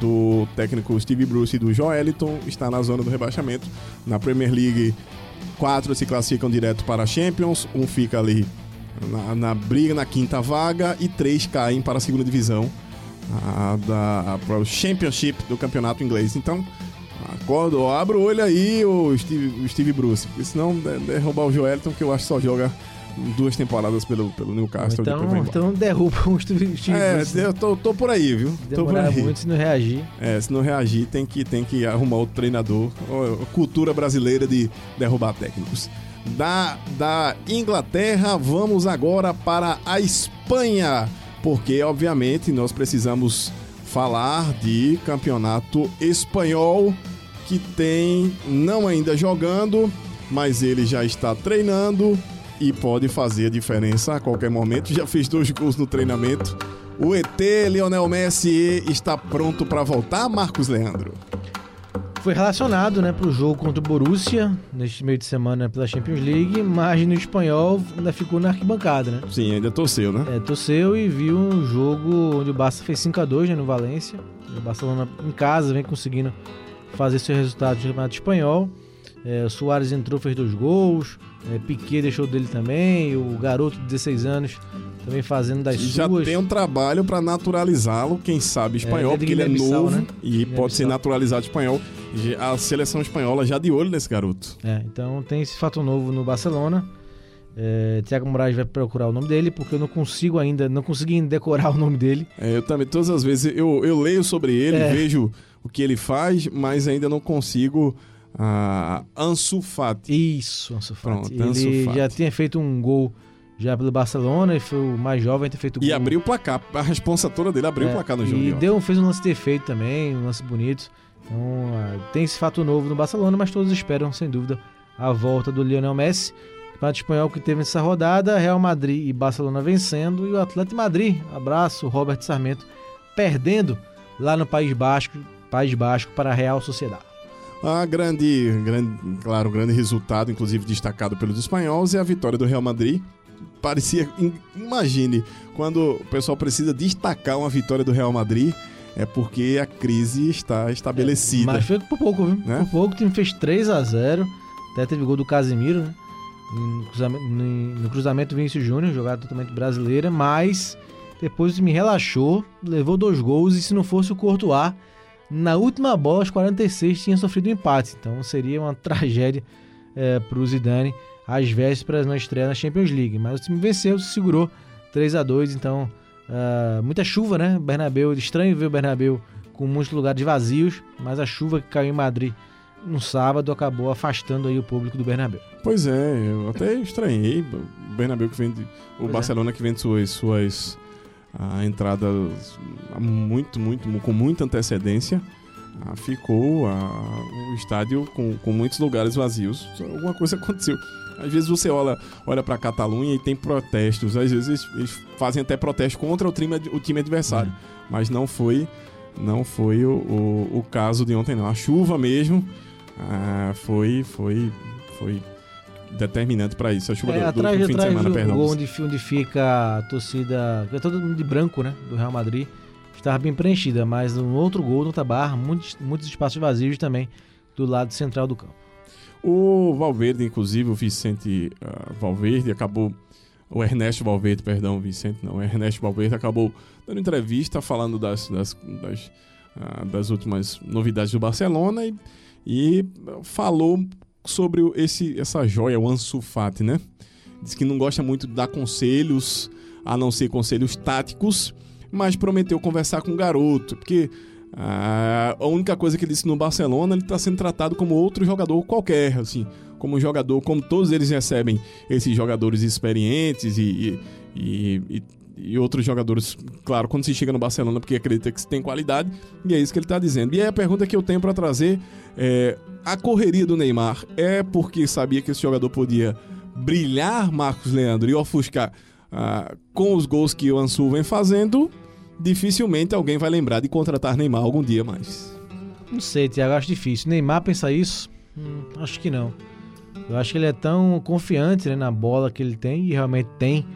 do técnico Steve Bruce e do Joeliton, está na zona do rebaixamento. Na Premier League, quatro se classificam direto para a Champions, um fica ali na, na briga na quinta vaga e três caem para a segunda divisão a, da, para o Championship do campeonato inglês. Então, acorda, ó, abre o olho aí, o Steve, o Steve Bruce, porque senão de- derrubar o Joelton, que eu acho que só joga duas temporadas pelo, pelo Newcastle. Então, então derruba o Steve é, Bruce, né? eu tô, tô por aí, viu? Tô por aí. muito se não reagir. É, se não reagir, tem que, tem que arrumar outro treinador. Cultura brasileira de derrubar técnicos. Da, da Inglaterra, vamos agora para a Espanha. Porque, obviamente, nós precisamos falar de campeonato espanhol que tem, não ainda jogando, mas ele já está treinando e pode fazer a diferença a qualquer momento. Já fez dois gols no treinamento. O ET Lionel Messi está pronto para voltar, Marcos Leandro. Foi relacionado, né, pro jogo contra o Borussia, neste meio de semana pela Champions League, mas no espanhol ainda ficou na arquibancada, né? Sim, ainda torceu, né? É, torceu e viu um jogo onde o Barça fez 5 a 2 né, no Valência. O Barcelona em casa vem conseguindo fazer seu resultado no Campeonato Espanhol. É, Soares entrou, fez dois gols. É, Piquet deixou dele também. O garoto de 16 anos também fazendo das Já suas. tem um trabalho para naturalizá-lo, quem sabe espanhol, ele é porque ele é novo né? e pode ser naturalizado espanhol. A seleção espanhola já de olho nesse garoto. É, então tem esse fato novo no Barcelona. É, Thiago Moraes vai procurar o nome dele, porque eu não consigo ainda, não consegui decorar o nome dele. É, eu também, todas as vezes, eu, eu leio sobre ele, É. vejo o que ele faz, mas ainda não consigo. Ah, Ansu Fati. Isso, Ansu Fati. Pronto, Ele já tinha feito um gol já pelo Barcelona e foi o mais jovem a ter feito E gol. abriu o placar. A responsa toda dele abriu É, o placar no jogo. E deu, fez um lance de efeito também, um lance bonito. Então ah, tem esse fato novo no Barcelona, mas todos esperam, sem dúvida, a volta do Lionel Messi. Campeonato espanhol que teve nessa rodada, Real Madrid e Barcelona vencendo, e o Atlético Madrid, abraço, Robert Sarmento, perdendo lá no País Basco, País Basco para a Real Sociedade. A grande, grande, claro, grande resultado, inclusive destacado pelos espanhóis, é a vitória do Real Madrid. Parecia, im- imagine, quando o pessoal precisa destacar uma vitória do Real Madrid, é porque a crise está estabelecida. Mas foi por pouco, viu? Né? Por pouco, o time fez 3 a 0 Até teve gol do Casemiro, né? No cruzamento, no- cruzamento Vinícius Júnior, jogada totalmente brasileira, mas depois o time relaxou, levou dois gols e se não fosse o Courtois, na última bola, aos 46, tinha sofrido um empate. Então seria uma *laughs* tragédia é, para o Zidane às vésperas na estreia na Champions League. Mas o time venceu, se segurou 3 a 2 então ah, muita chuva, né? Bernabéu, estranho ver o Bernabéu com muitos lugares vazios, mas a chuva que caiu em Madrid no sábado acabou afastando aí o público do Bernabéu. Pois é, eu até estranhei. O Bernabéu que vende. O Pois é. Barcelona que vende suas, suas entradas há muito, muito, com muita antecedência. ah, ficou ah, o estádio com, com muitos lugares vazios. Alguma coisa aconteceu. Às vezes você olha, olha para a Catalunha e tem protestos. Às vezes eles, fazem até protesto contra o time, o time adversário. Mas não foi, não foi o, o, o caso de ontem, não. A chuva mesmo ah, foi, foi, foi determinante para isso. A chuva É, do, do atrás, fim de semana, do perdão. gol onde, onde fica a torcida, é todo mundo de branco, né, do Real Madrid, estava bem preenchida, mas no outro gol, no Tabar, muitos, muitos espaços vazios também do lado central do campo. O Valverde, inclusive, o Vicente ah, Valverde acabou. O Ernesto Valverde, perdão, Vicente não, o Ernesto Valverde acabou dando entrevista falando das, das, das, ah, das últimas novidades do Barcelona e, e falou sobre esse, essa joia, o Ansu Fati, né? Diz que não gosta muito de dar conselhos, a não ser conselhos táticos, mas prometeu conversar com o garoto, porque ah, a única coisa que ele disse no Barcelona, ele está sendo tratado como outro jogador qualquer, assim, como um jogador, como todos eles recebem esses jogadores experientes e, e, e- e- e outros jogadores, claro, quando se chega no Barcelona, porque acredita que tem qualidade, e é isso que ele está dizendo. E aí a pergunta que eu tenho para trazer é: a correria do Neymar é porque sabia que esse jogador podia brilhar, Marcos Leandro, e ofuscar ah, com os gols que o Ansu vem fazendo? Dificilmente alguém vai lembrar de contratar Neymar algum dia mais. Não sei, Thiago, acho difícil. Neymar pensa isso? Hum, acho que não. Eu acho que ele é tão confiante né, na bola que ele tem, e realmente tem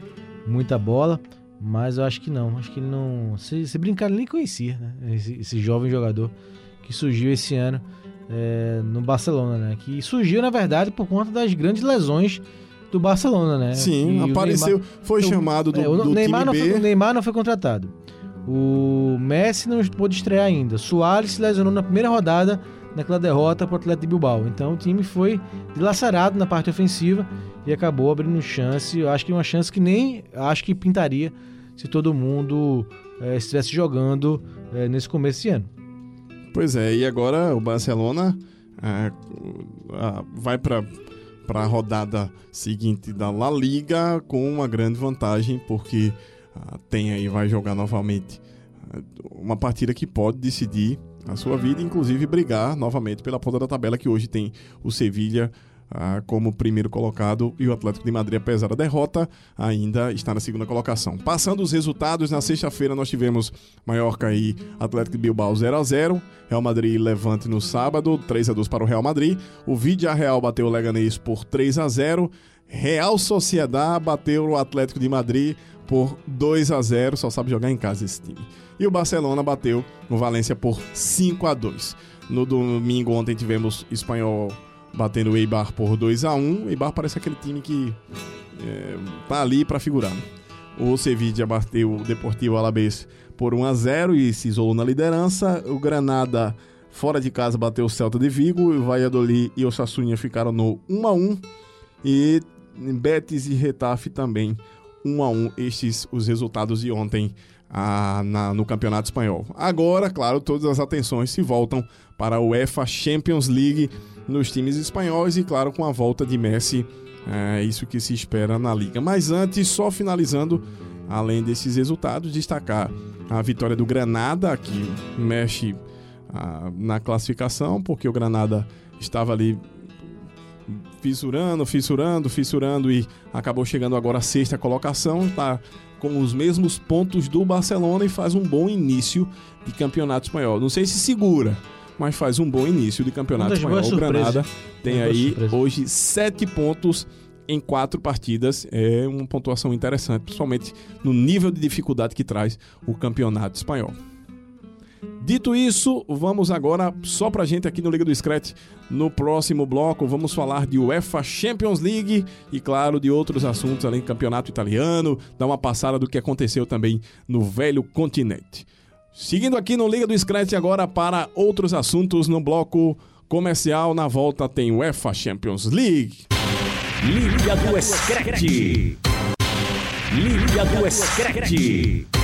muita bola, mas eu acho que não. Acho que ele não. Se, se brincar, ele nem conhecia, né? Esse, esse jovem jogador que surgiu esse ano é, no Barcelona, né? Que surgiu, na verdade, por conta das grandes lesões do Barcelona, né? Sim, E apareceu, Neymar- foi o- chamado do, é, o do Neymar, não foi, o Neymar não foi contratado. O Messi não pôde estrear ainda. Soares se lesionou na primeira rodada naquela derrota para o Atlético de Bilbao. Então o time foi dilacerado na parte ofensiva e acabou abrindo chance. Eu acho que uma chance que nem acho que pintaria se todo mundo eh, estivesse jogando eh, nesse começo de ano. Pois é, e agora o Barcelona ah, vai para para a rodada seguinte da La Liga com uma grande vantagem porque ah, tem aí vai jogar novamente uma partida que pode decidir a sua vida, inclusive brigar novamente pela ponta da tabela que hoje tem o Sevilha ah, como primeiro colocado e o Atlético de Madrid, apesar da derrota, ainda está na segunda colocação. Passando os resultados, na sexta-feira nós tivemos Mallorca e Atlético de Bilbao 0 a 0 Real Madrid e Levante no sábado, 3 a 2 para o Real Madrid. O Vidia Real bateu o Leganés por 3 a 0 Real Sociedad bateu o Atlético de Madrid por 2 a 0 só sabe jogar em casa esse time. E o Barcelona bateu o Valência por 5 a 2 No domingo ontem tivemos Espanhol batendo o Eibar por 2 a 1 O Eibar parece aquele time que é, tá ali para figurar. O Sevilla bateu o Deportivo Alavés por 1 a 0 e se isolou na liderança. O Granada fora de casa bateu o Celta de Vigo, o Valladolid e o Sassuinha ficaram no 1 a 1 e Betis e Retafe também 1 a 1 estes os resultados de ontem ah, na- no Campeonato Espanhol. Agora, claro, todas as atenções se voltam para a UEFA Champions League nos times espanhóis e, claro, com a volta de Messi, é isso que se espera na liga. Mas antes, só finalizando, além desses resultados, destacar a vitória do Granada, que mexe ah, na classificação, porque o Granada estava ali fissurando, fissurando, fissurando e acabou chegando agora à sexta colocação, está com os mesmos pontos do Barcelona e faz um bom início de campeonato espanhol. Não sei se segura, mas faz um bom início de campeonato espanhol. O Granada tem Uma aí hoje sete pontos em quatro partidas. É uma pontuação interessante, principalmente no nível de dificuldade que traz o campeonato espanhol. Dito isso, vamos agora, só pra gente aqui no Liga do Scratch, no próximo bloco, vamos falar de UEFA Champions League e, claro, de outros assuntos além do campeonato italiano, dar uma passada do que aconteceu também no velho continente. Seguindo aqui no Liga do Scratch agora para outros assuntos no bloco comercial, na volta tem UEFA Champions League. Liga do Scratch. Liga do Scratch.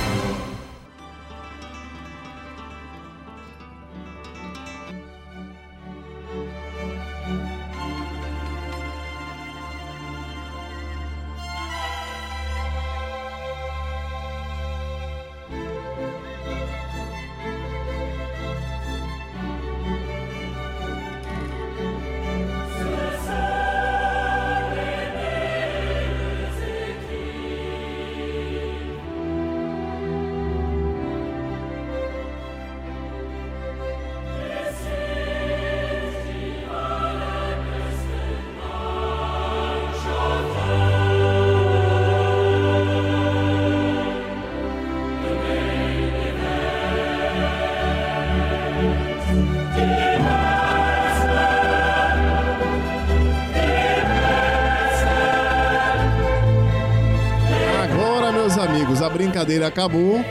Brincadeira acabou.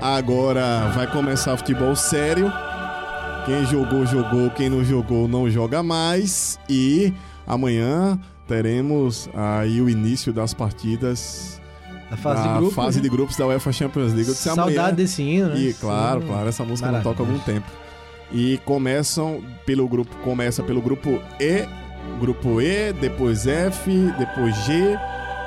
Agora vai começar futebol sério. Quem jogou, jogou. Quem não jogou, não joga mais. E amanhã teremos aí o início das partidas A fase da de grupo. fase né? de grupos da UEFA Champions League. Eu disse Saudade amanhã. desse hino, né? E claro, hino claro, essa música não toca há algum tempo. E começam pelo grupo, começa pelo grupo E, grupo E, depois F, depois G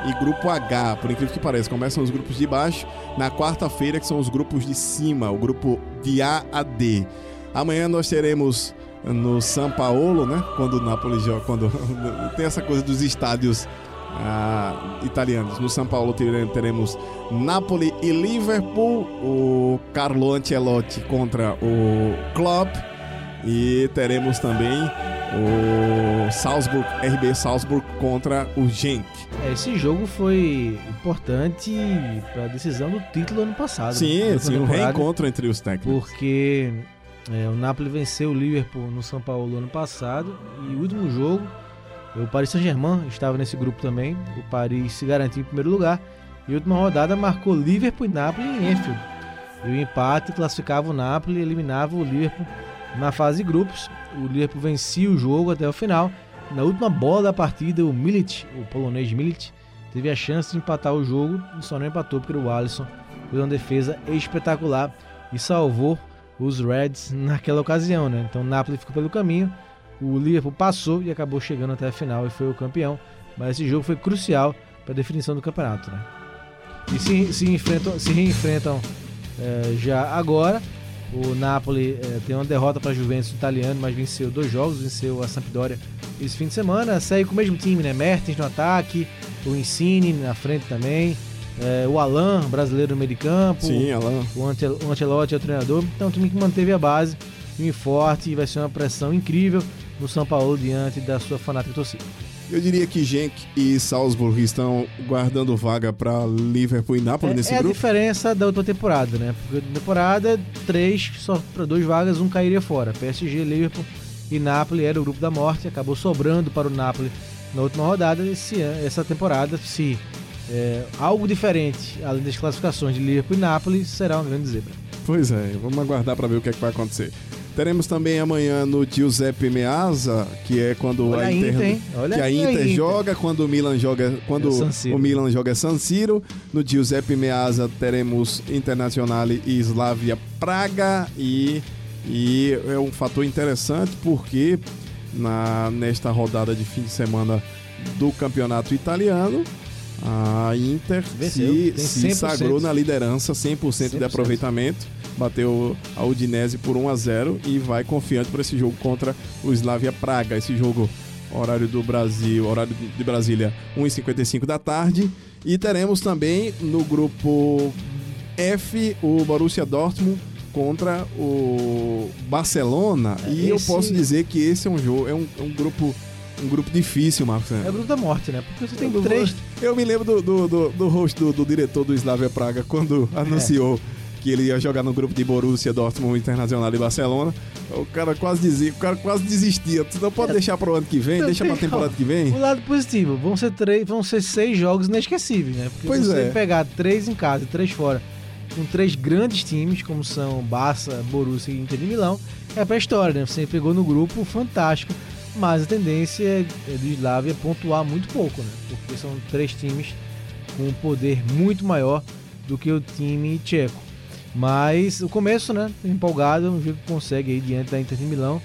e grupo H. Por incrível que pareça, começam os grupos de baixo na quarta-feira, que são os grupos de cima, o grupo de A a D. Amanhã nós teremos no São Paulo, né? Quando o Napoli joga, quando *laughs* tem essa coisa dos estádios ah, italianos. No São Paulo tere- teremos Napoli e Liverpool, o Carlo Ancelotti contra o Klopp e teremos também o Salzburg, RB Salzburg contra o Genk. Esse jogo foi importante para a decisão do título ano passado. Sim, né? sim, um Temporada, reencontro entre os técnicos. Porque é, o Napoli venceu o Liverpool no São Paulo ano passado e o último jogo, o Paris Saint-Germain estava nesse grupo também. O Paris se garantiu em primeiro lugar e a última rodada marcou Liverpool e Napoli em Enfield. E o empate classificava o Napoli e eliminava o Liverpool na fase de grupos. O Liverpool vencia o jogo até o final. Na última bola da partida, o o polonês Milic, teve a chance de empatar o jogo e só não empatou porque o Alisson fez uma defesa espetacular e salvou os Reds naquela ocasião, né? Então o Napoli ficou pelo caminho, o Liverpool passou e acabou chegando até a final e foi o campeão. Mas esse jogo foi crucial para a definição do campeonato, né? E se, se enfrentam, se reenfrentam eh, já agora. O Napoli eh, tem uma derrota para a Juventus italiano, mas venceu dois jogos, venceu a Sampdoria esse fim de semana. Segue com o mesmo time, né? Mertens no ataque, o Insigne na frente também, eh, o Alan, brasileiro no meio de campo, Sim, Alan. o, Antel o é o treinador. Então, um time que manteve a base, time forte e vai ser uma pressão incrível no São Paulo diante da sua fanática torcida. Eu diria que Genk e Salzburg estão guardando vaga para Liverpool e Napoli É, nesse é a grupo. diferença da outra temporada, né? Porque na temporada, três, só para duas vagas, um cairia fora. PSG, Liverpool e Napoli era o grupo da morte, acabou sobrando para o Napoli na última rodada. Esse, essa temporada, se é, algo diferente, além das classificações de Liverpool e Napoli, será uma grande zebra. Pois é, vamos aguardar para ver o que, é que vai acontecer. Teremos também amanhã no Giuseppe Meazza, que é quando Olha a a Inter, Inter, hein? Olha que a a Inter, Inter. joga, quando o Milan joga, quando É o Milan joga San Siro. No Giuseppe Meazza teremos Internazionale e Slavia Praga e e é um fator interessante porque na nesta rodada de fim de semana do campeonato italiano a Inter Venceu, se, se 100%. sagrou na liderança, 100%, de 100%. aproveitamento. Bateu a Udinese por 1 a 0 e vai confiante para esse jogo contra o Slavia Praga. Esse jogo, horário do Brasil, horário de Brasília, 1h55 da tarde. E teremos também no grupo F o Borussia Dortmund contra o Barcelona. E eu Esse- posso dizer que esse é um jogo, é um, é um grupo um grupo difícil, Marcos. É o grupo da morte, né? Porque você tem Eu- três. Eu me lembro do, do, do, do host do, do diretor do Slavia Praga quando É. anunciou que ele ia jogar no grupo de Borussia, Dortmund, Internacional e Barcelona. O cara quase dizia, o cara quase desistia. Tu não pode deixar pro ano que vem, É. Não, deixa pra tem- temporada que vem. O lado positivo, vão ser, três, vão ser seis jogos inesquecíveis, né? Porque Pois você é. pegar três em casa e três fora, com três grandes times, como são Barça, Borussia e Inter de Milão, é pra história, né? Você pegou no grupo fantástico, mas a tendência é do Slavia pontuar muito pouco, né? Porque são três times com um poder muito maior do que o time tcheco. Mas o começo, né? Empolgado, vamos ver o que consegue aí diante da Inter de Milão,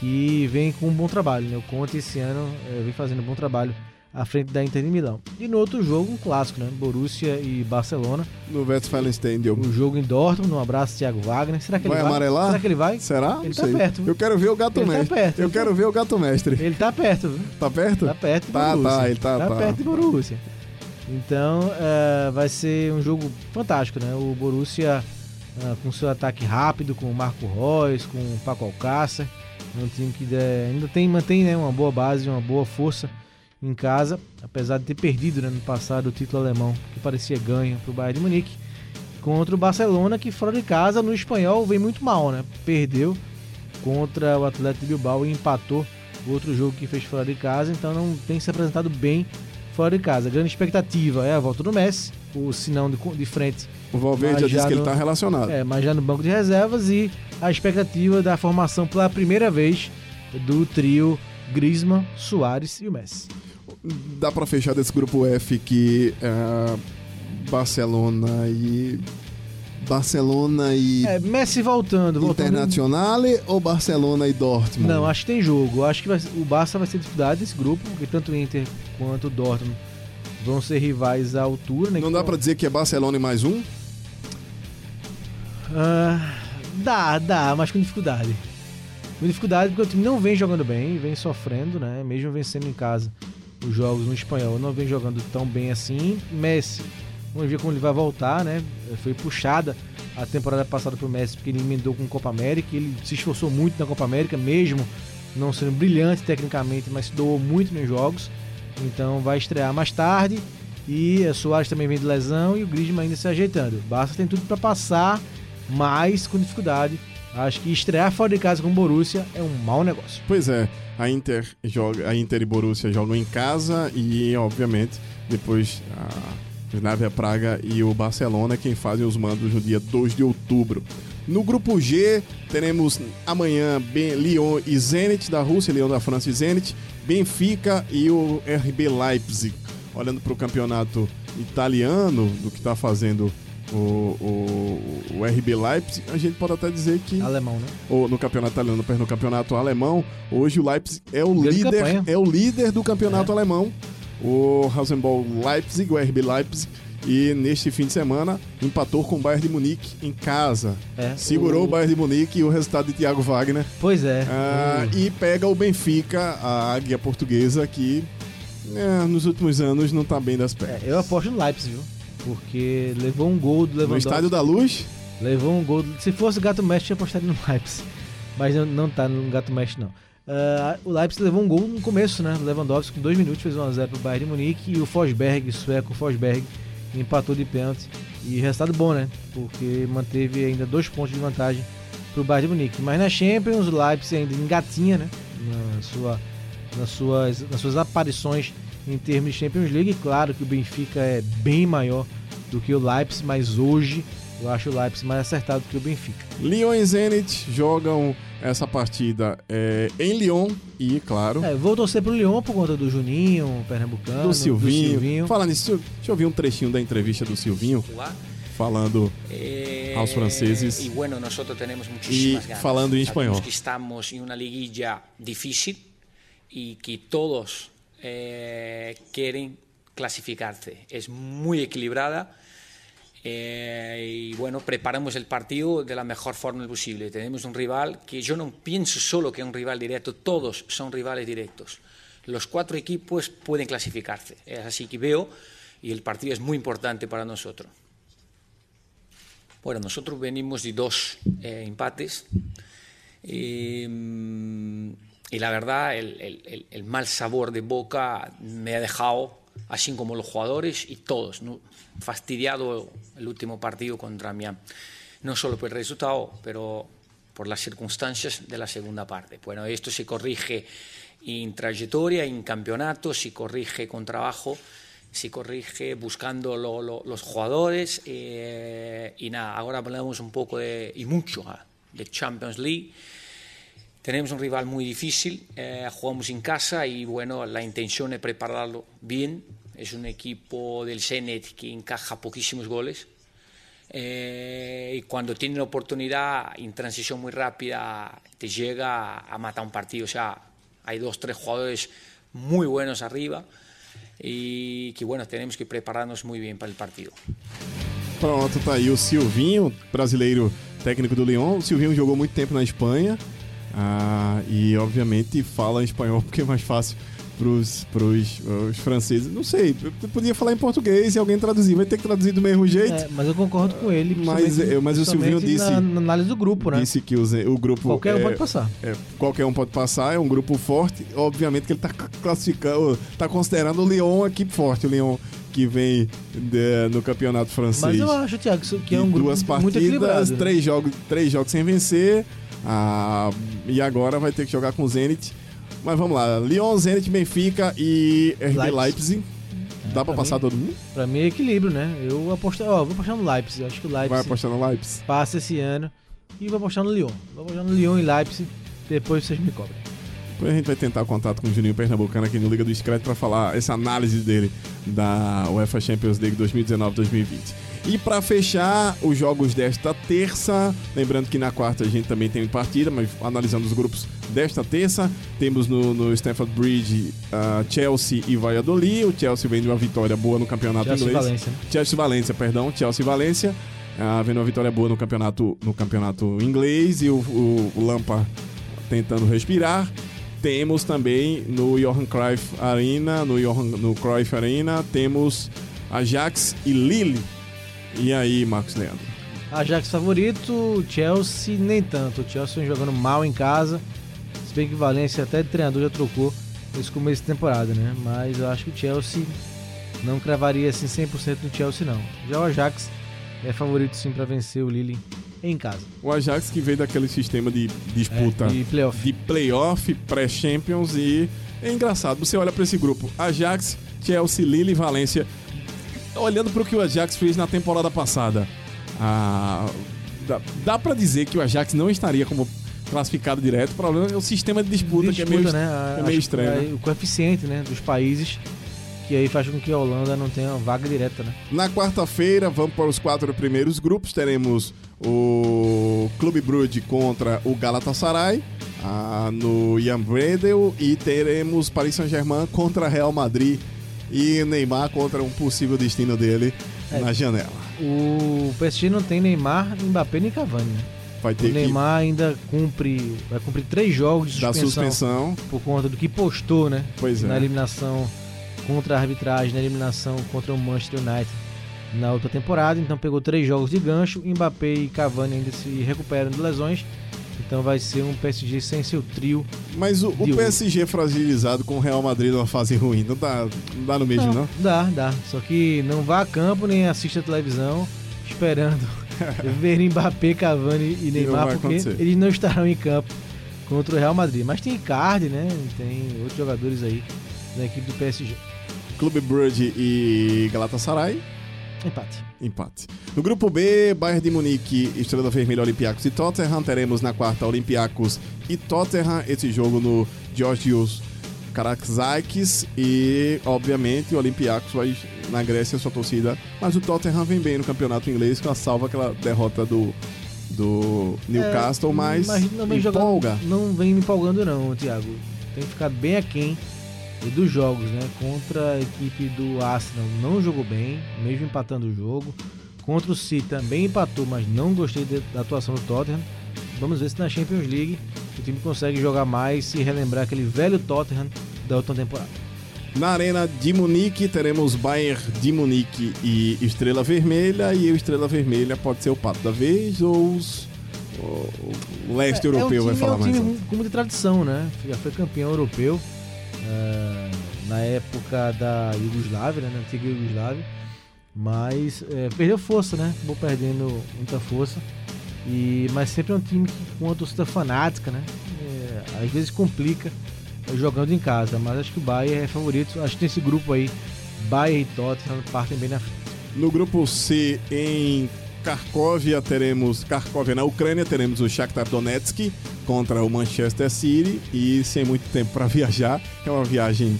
que vem com um bom trabalho, né? O Conte esse ano eh, vem fazendo um bom trabalho à frente da Inter de Milão. E no outro jogo, um clássico, né? Borussia e Barcelona. No Westfalen Stadium. O jogo em Dortmund, um abraço, Thiago Wagner. Será que Vai ele vai? amarelar? Será que ele vai? Será? Ele Não tá sei. perto? Eu quero ver o gato Ele tá mestre. perto, Eu viu? quero ver o gato mestre. Ele tá perto, viu? Tá perto? Tá perto de Tá, Borussia. tá, ele tá- tá. perto de Borussia. Então, eh, vai ser um jogo fantástico, né? O Borussia ah, com seu ataque rápido, com o Marco Reus, com o Paco Alcácer. Um time que eh, ainda tem, mantém né, uma boa base, uma boa força em casa, apesar de ter perdido né, no passado o título alemão, que parecia ganho para o Bayern de Munique, contra o Barcelona, que fora de casa, no espanhol, vem muito mal, né? Perdeu contra o Atlético de Bilbao e empatou o outro jogo que fez fora de casa, então não tem se apresentado bem fora de casa. A grande expectativa é a volta do Messi, o sinão de, de frente, O Valverde já disse que ele no- tá relacionado. é, mas já no banco de reservas e a expectativa da formação pela primeira vez do trio Griezmann, Soares e o Messi. Dá pra fechar desse grupo F que é, Barcelona e Barcelona e É, Messi voltando, voltando. Internazionale ou Barcelona e Dortmund? Não, acho que tem jogo. Acho que vai- o Barça vai ter dificuldade nesse grupo, porque tanto o Inter quanto o Dortmund vão ser rivais à altura, né? Não dá pra dizer que é Barcelona e mais um? Ah, dá, dá, mas com dificuldade. Com dificuldade porque o time não vem jogando bem, vem sofrendo, né? Mesmo vencendo em casa os jogos no espanhol, não vem jogando tão bem assim. Messi, vamos ver como ele vai voltar, né? Foi puxada a temporada passada pro Messi porque ele emendou com Copa América, ele se esforçou muito na Copa América, mesmo não sendo brilhante tecnicamente, mas se doou muito nos jogos. Então vai estrear mais tarde. E a Soares também vem de lesão e o Griezmann ainda se ajeitando. O Barça tem tudo para passar, mas com dificuldade. Acho que estrear fora de casa com o Borussia é um mau negócio. Pois é, a Inter joga, a Inter e Borussia jogam em casa e, obviamente, depois a Slavia Praga e o Barcelona quem fazem os mandos no dia 2 de outubro. No grupo G, teremos amanhã Ben- Lyon e Zenit da Rússia, Lyon da França e Zenit, Benfica e o RB Leipzig. Olhando para o campeonato italiano, do que está fazendo o, o, o RB Leipzig, a gente pode até dizer que Alemão, né? ou no campeonato italiano, no campeonato alemão, hoje o Leipzig é o Grande líder, campanha. é o líder do campeonato alemão. O Rasenball Leipzig, o RB Leipzig, e neste fim de semana empatou com o Bayern de Munique em casa. É, Segurou o, Bayern de Munique e o resultado de Thiago Wagner. Pois é. Ah, e pega o Benfica, a águia portuguesa, que é, nos últimos anos não tá bem das É, pernas. eu aposto no Leipzig, viu? Porque levou um gol do no Lewandowski. Estádio da Luz, Levou um gol. Se fosse o Gato Mestre, tinha apostado no Leipzig. Mas não, não tá no Gato Mestre, não. Ah, o Leipzig levou um gol no começo, né? O Lewandowski, com dois minutos, fez 1x0 pro Bayern de Munique. E o Fosberg, sueco Fosberg, empatou de pênalti. E resultado bom, né? Porque manteve ainda dois pontos de vantagem pro Bayern de Munique. Mas na Champions, o Leipzig ainda engatinha, né? Na sua, nas, suas, nas suas aparições em termos de Champions League. Claro que o Benfica é bem maior do que o Leipzig, mas hoje eu acho o Leipzig mais acertado que o Benfica. Lyon e Zenit jogam essa partida é, em Lyon e, claro, É, vou torcer pro Lyon por conta do Juninho, pernambucano, do Silvinho. Silvinho. Falando nisso, deixa eu ouvir um trechinho da entrevista do Silvinho falando Eh, Aos franceses. Y bueno, ganas. falando en Sabemos español. que estamos en una liguilla difícil y que todos eh, quieren clasificarse. Es muy equilibrada. eh, y bueno, preparamos el partido de la mejor forma posible. Tenemos un rival que yo no pienso solo que es un rival directo, todos son rivales directos. Los cuatro equipos pueden clasificarse. Es así que veo y el partido es muy importante para nosotros. Bueno, nosotros venimos de dos eh, empates mm, y la verdad el, el- el- mal sabor de boca me ha dejado, así como los jugadores y todos, ¿no? fastidiado el último partido contra Miami. No solo por el resultado, pero por las circunstancias de la segunda parte. Bueno, esto se corrige en trayectoria, en campeonato, se corrige con trabajo se corrige buscando lo- lo- los jugadores eh, y nada, ahora hablamos un poco de, y mucho ah, de Champions League. Tenemos un rival muy difícil, eh, jugamos en casa y bueno, la intención es prepararlo bien. Es un equipo del Zenit que encaja poquísimos goles. Eh, y cuando tiene la oportunidad en transición muy rápida te llega a matar un partido. O sea, hay dos, tres jugadores muy buenos arriba y que bueno, tenemos que prepararnos muy bien para el partido. Pronto, tá aí o Silvinho, brasileiro técnico do Lyon. O Silvinho jogou muito tempo na Espanha ah, e, obviamente, fala em espanhol *laughs* porque é mais fácil pros, pros os franceses. Não sei, eu podia falar em português e alguém traduzir. Vai ter que traduzir do mesmo jeito. É, mas eu concordo com ele. Mas, é, mas o Silvinho disse- Na, na análise do grupo, né? Disse que o, o grupo. Qualquer um é- pode passar. é, qualquer um pode passar, é um grupo forte. Obviamente que ele tá classificando, tá considerando o Lyon equipe forte. O Lyon que vem de- no campeonato francês. Mas eu acho, Thiago, isso que é um grupo duas muito equilibrado. partidas, né? três, jogos, três jogos sem vencer. Ah, e agora vai ter que jogar com o Zenit. Mas vamos lá, Lyon, Zenit, Benfica e RB Leipzig. Leipzig. Dá pra pra passar mim- todo mundo? Pra mim é equilíbrio, né? Eu aposto, ó, vou apostar no Leipzig. Acho que o Leipzig Vai apostar no Leipzig. passa esse ano. E vou apostar no Lyon. Vou apostar no Lyon e Leipzig. Depois vocês me cobrem. Depois a gente vai tentar o contato com o Juninho Pernambucano aqui no Liga do Discreto para falar essa análise dele da UEFA Champions League 2019-2020. E para fechar os jogos desta terça, lembrando que na quarta a gente também tem partida, mas analisando os grupos desta terça, temos no, no Stamford Bridge ah, Chelsea e Valladolid. O Chelsea vem de uma vitória boa no campeonato Chelsea inglês. Valência, né? Chelsea e Valência, perdão, Chelsea e Valência. Ah, vendo uma vitória boa no campeonato, no campeonato inglês e o, o, o Lampard tentando respirar. Temos também no Johan Cruyff Arena, no, Johan, no Cruyff Arena, temos Ajax e Lille. E aí, Marcos Leandro? Ajax favorito, Chelsea nem tanto. O Chelsea jogando mal em casa. Se bem que Valência até de treinador já trocou nesse começo de temporada, né? Mas eu acho que o Chelsea não cravaria assim 100% no Chelsea não. Já o Ajax é favorito sim para vencer o Lille em casa. O Ajax que veio daquele sistema de disputa É, de playoff. de playoff, pré-champions e é engraçado. Você olha para esse grupo: Ajax, Chelsea, Lille e Valência. Olhando para o que o Ajax fez na temporada passada, ah, dá, dá para dizer que o Ajax não estaria como classificado direto. O problema é o sistema de disputa, que é meio, Disputa, né? é meio estranho. aí né? O coeficiente, né, dos países que aí faz com que a Holanda não tenha vaga direta, né? Na quarta-feira, vamos para os quatro primeiros grupos. Teremos o Clube Brugge contra o Galatasaray ah, no Jan Bredel e teremos Paris Saint-Germain contra Real Madrid e Neymar contra um possível destino dele É. na janela. O PSG não tem Neymar, Mbappé nem Cavani, né? Vai O ter Neymar ainda cumpre, vai cumprir três jogos de que suspensão, suspensão. por conta do que postou, né? Pois é. Na eliminação contra a arbitragem, na eliminação contra o Manchester United na outra temporada. Então pegou três jogos de gancho. Mbappé e Cavani ainda se recuperam de lesões. Então vai ser um PSG sem seu trio. Mas o, o PSG fragilizado com o Real Madrid numa fase ruim, não dá, não dá no mesmo, não? Dá, dá. Só que não vá a campo nem assista a televisão esperando *laughs* ver Mbappé, Cavani e não Neymar, porque acontecer. eles não estarão em campo contra o Real Madrid. Mas tem Icardi, né? Tem outros jogadores aí da equipe do PSG. Clube Brugge e Galatasaray. Empate. Empate. No grupo B, Bayern de Munique, Estrela Vermelha, Olympiacos e Tottenham. Teremos na quarta Olympiacos e Tottenham. Esse jogo no Georgios Karakzakis. E, obviamente, o Olympiacos vai na Grécia, sua torcida. Mas o Tottenham vem bem no campeonato inglês, com a salva aquela derrota do, do Newcastle. mas não vem empolga. jogando, não vem me empolgando não, Thiago. Tem que ficar bem aquém dos jogos, né? Contra a equipe do Arsenal não jogou bem, mesmo empatando o jogo. Contra o City também empatou, mas não gostei de- da atuação do Tottenham. Vamos ver se na Champions League o time consegue jogar mais e relembrar aquele velho Tottenham da última temporada. Na Arena de Munique, teremos Bayern de Munique e Estrela Vermelha. E o Estrela Vermelha pode ser o pato da vez ou os, o, leste europeu é um vai time, falar é um mais. time com muita tradição, né? Já foi campeão europeu eh, na época da Iugoslávia, né? na antiga Iugoslávia. Mas eh, perdeu força, né? Acabou perdendo muita força. E, mas sempre é um time que, com uma torcida fanática, né? Eh, às vezes complica jogando em casa. Mas acho que o Bayern é favorito. Acho que nesse grupo aí, Bayern e Tottenham partem bem na frente. No grupo C, em Kharkovia, teremos. Kharkovia, na Ucrânia, teremos o Shakhtar Donetsk contra o Manchester City. E sem muito tempo para *laughs* viajar, é uma viagem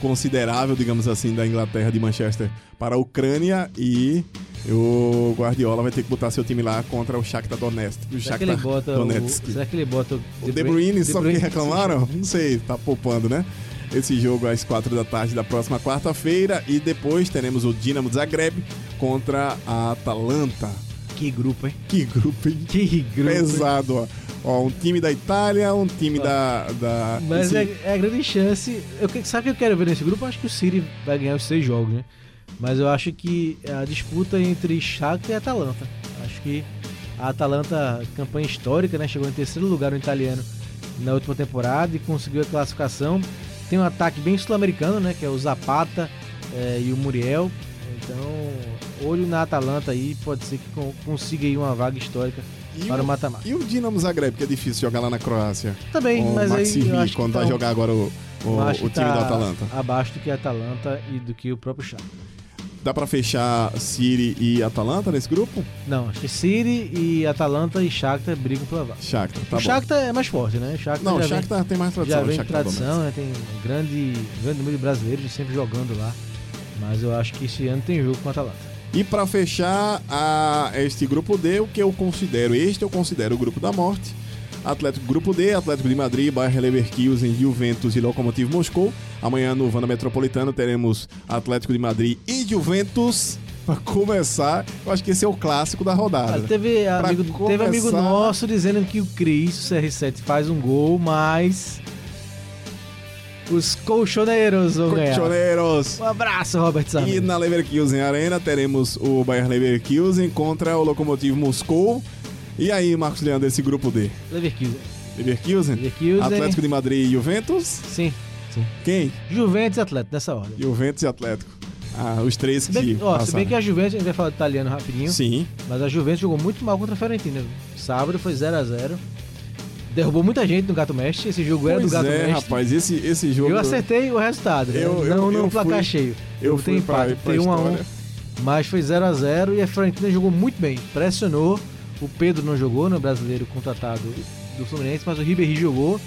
considerável, digamos assim, da Inglaterra de Manchester para a Ucrânia. E o Guardiola vai ter que botar seu time lá contra o Shakhtar Donetsk. O Será que ele Shakhtar bota Donetsk. o, será que ele bota O De Bruyne, só Bruyne- que reclamaram? Não sei, tá poupando, né? Esse jogo às quatro da tarde da próxima quarta-feira. E depois teremos o Dinamo Zagreb contra a Atalanta. Que grupo, hein? Que grupo, hein? Que grupo. Pesado, ó. Ó, um time da Itália, um time da. da Mas é, é a grande chance. Eu, sabe o que eu quero ver nesse grupo? Eu acho que o City vai ganhar os seis jogos, né? Mas eu acho que a disputa entre Shakhtar e Atalanta. Acho que a Atalanta, campanha histórica, né? Chegou em terceiro lugar no italiano na última temporada e conseguiu a classificação. Tem um ataque bem sul-americano, né? Que é o Zapata eh, e o Muriel. Então, olho na Atalanta aí, pode ser que con- consiga aí uma vaga histórica E para o- mata-mata. E o Dinamo Zagreb, que é difícil jogar lá na Croácia. Também, o mas aí acho que quando tá vai jogar agora o, o, o time tá do Atalanta. Abaixo do que a Atalanta e do que o próprio Shakhtar. Dá pra fechar City e Atalanta nesse grupo? Não, acho que City e Atalanta e Shakhtar brigam pela vaga. Shakhtar, tá o bom. Shakhtar é mais forte, né? O Shakhtar Não, o Shakhtar tem mais vem, tradição. já o vem Shakhtar tradição, né? Tem um grande, grande número de brasileiros sempre jogando lá. Mas eu acho que esse ano tem jogo com a Atalanta. E pra fechar a, este grupo D, o que eu considero, este eu considero o grupo da morte. Atlético Grupo D, Atlético de Madrid, Bayer Leverkusen, Juventus e Lokomotiv Moscou. Amanhã no Vanda Metropolitano teremos Atlético de Madrid e Juventus. Pra começar, eu acho que esse é o clássico da rodada. Teve, Pra amigo, teve amigo começar- nosso dizendo que o Cris, o CR7, faz um gol, mas. Os colchoneiros vão ganhar. Colchoneros. Um abraço, Robert E Sarmento. na Leverkusen Arena teremos o Bayer Leverkusen contra o Lokomotiv Moscou. E aí, Marcos Leandro, esse grupo D? Leverkusen. Leverkusen? Leverkusen. Atlético de Madrid e Juventus? Sim, sim. Quem? Juventus e Atlético, nessa ordem. Juventus e Atlético. Ah, os três Se que bem, que- ó, se bem que a Juventus, a gente vai falar do italiano rapidinho, Sim. mas a Juventus jogou muito mal contra a Fiorentina. Sábado foi 0x0. Derrubou muita gente no Gato Mestre. Esse jogo era do Pois Gato é, Mestre. rapaz, esse, esse jogo... Eu acertei o resultado, né? Eu- eu- não eu no placar fui- cheio. eu tenho fui empate, pra tem 1 a 1 história. mas foi 0 a 0 e a Fiorentina jogou muito bem. Pressionou. O Pedro não jogou, no brasileiro contratado do Fluminense, mas o Ribéry jogou.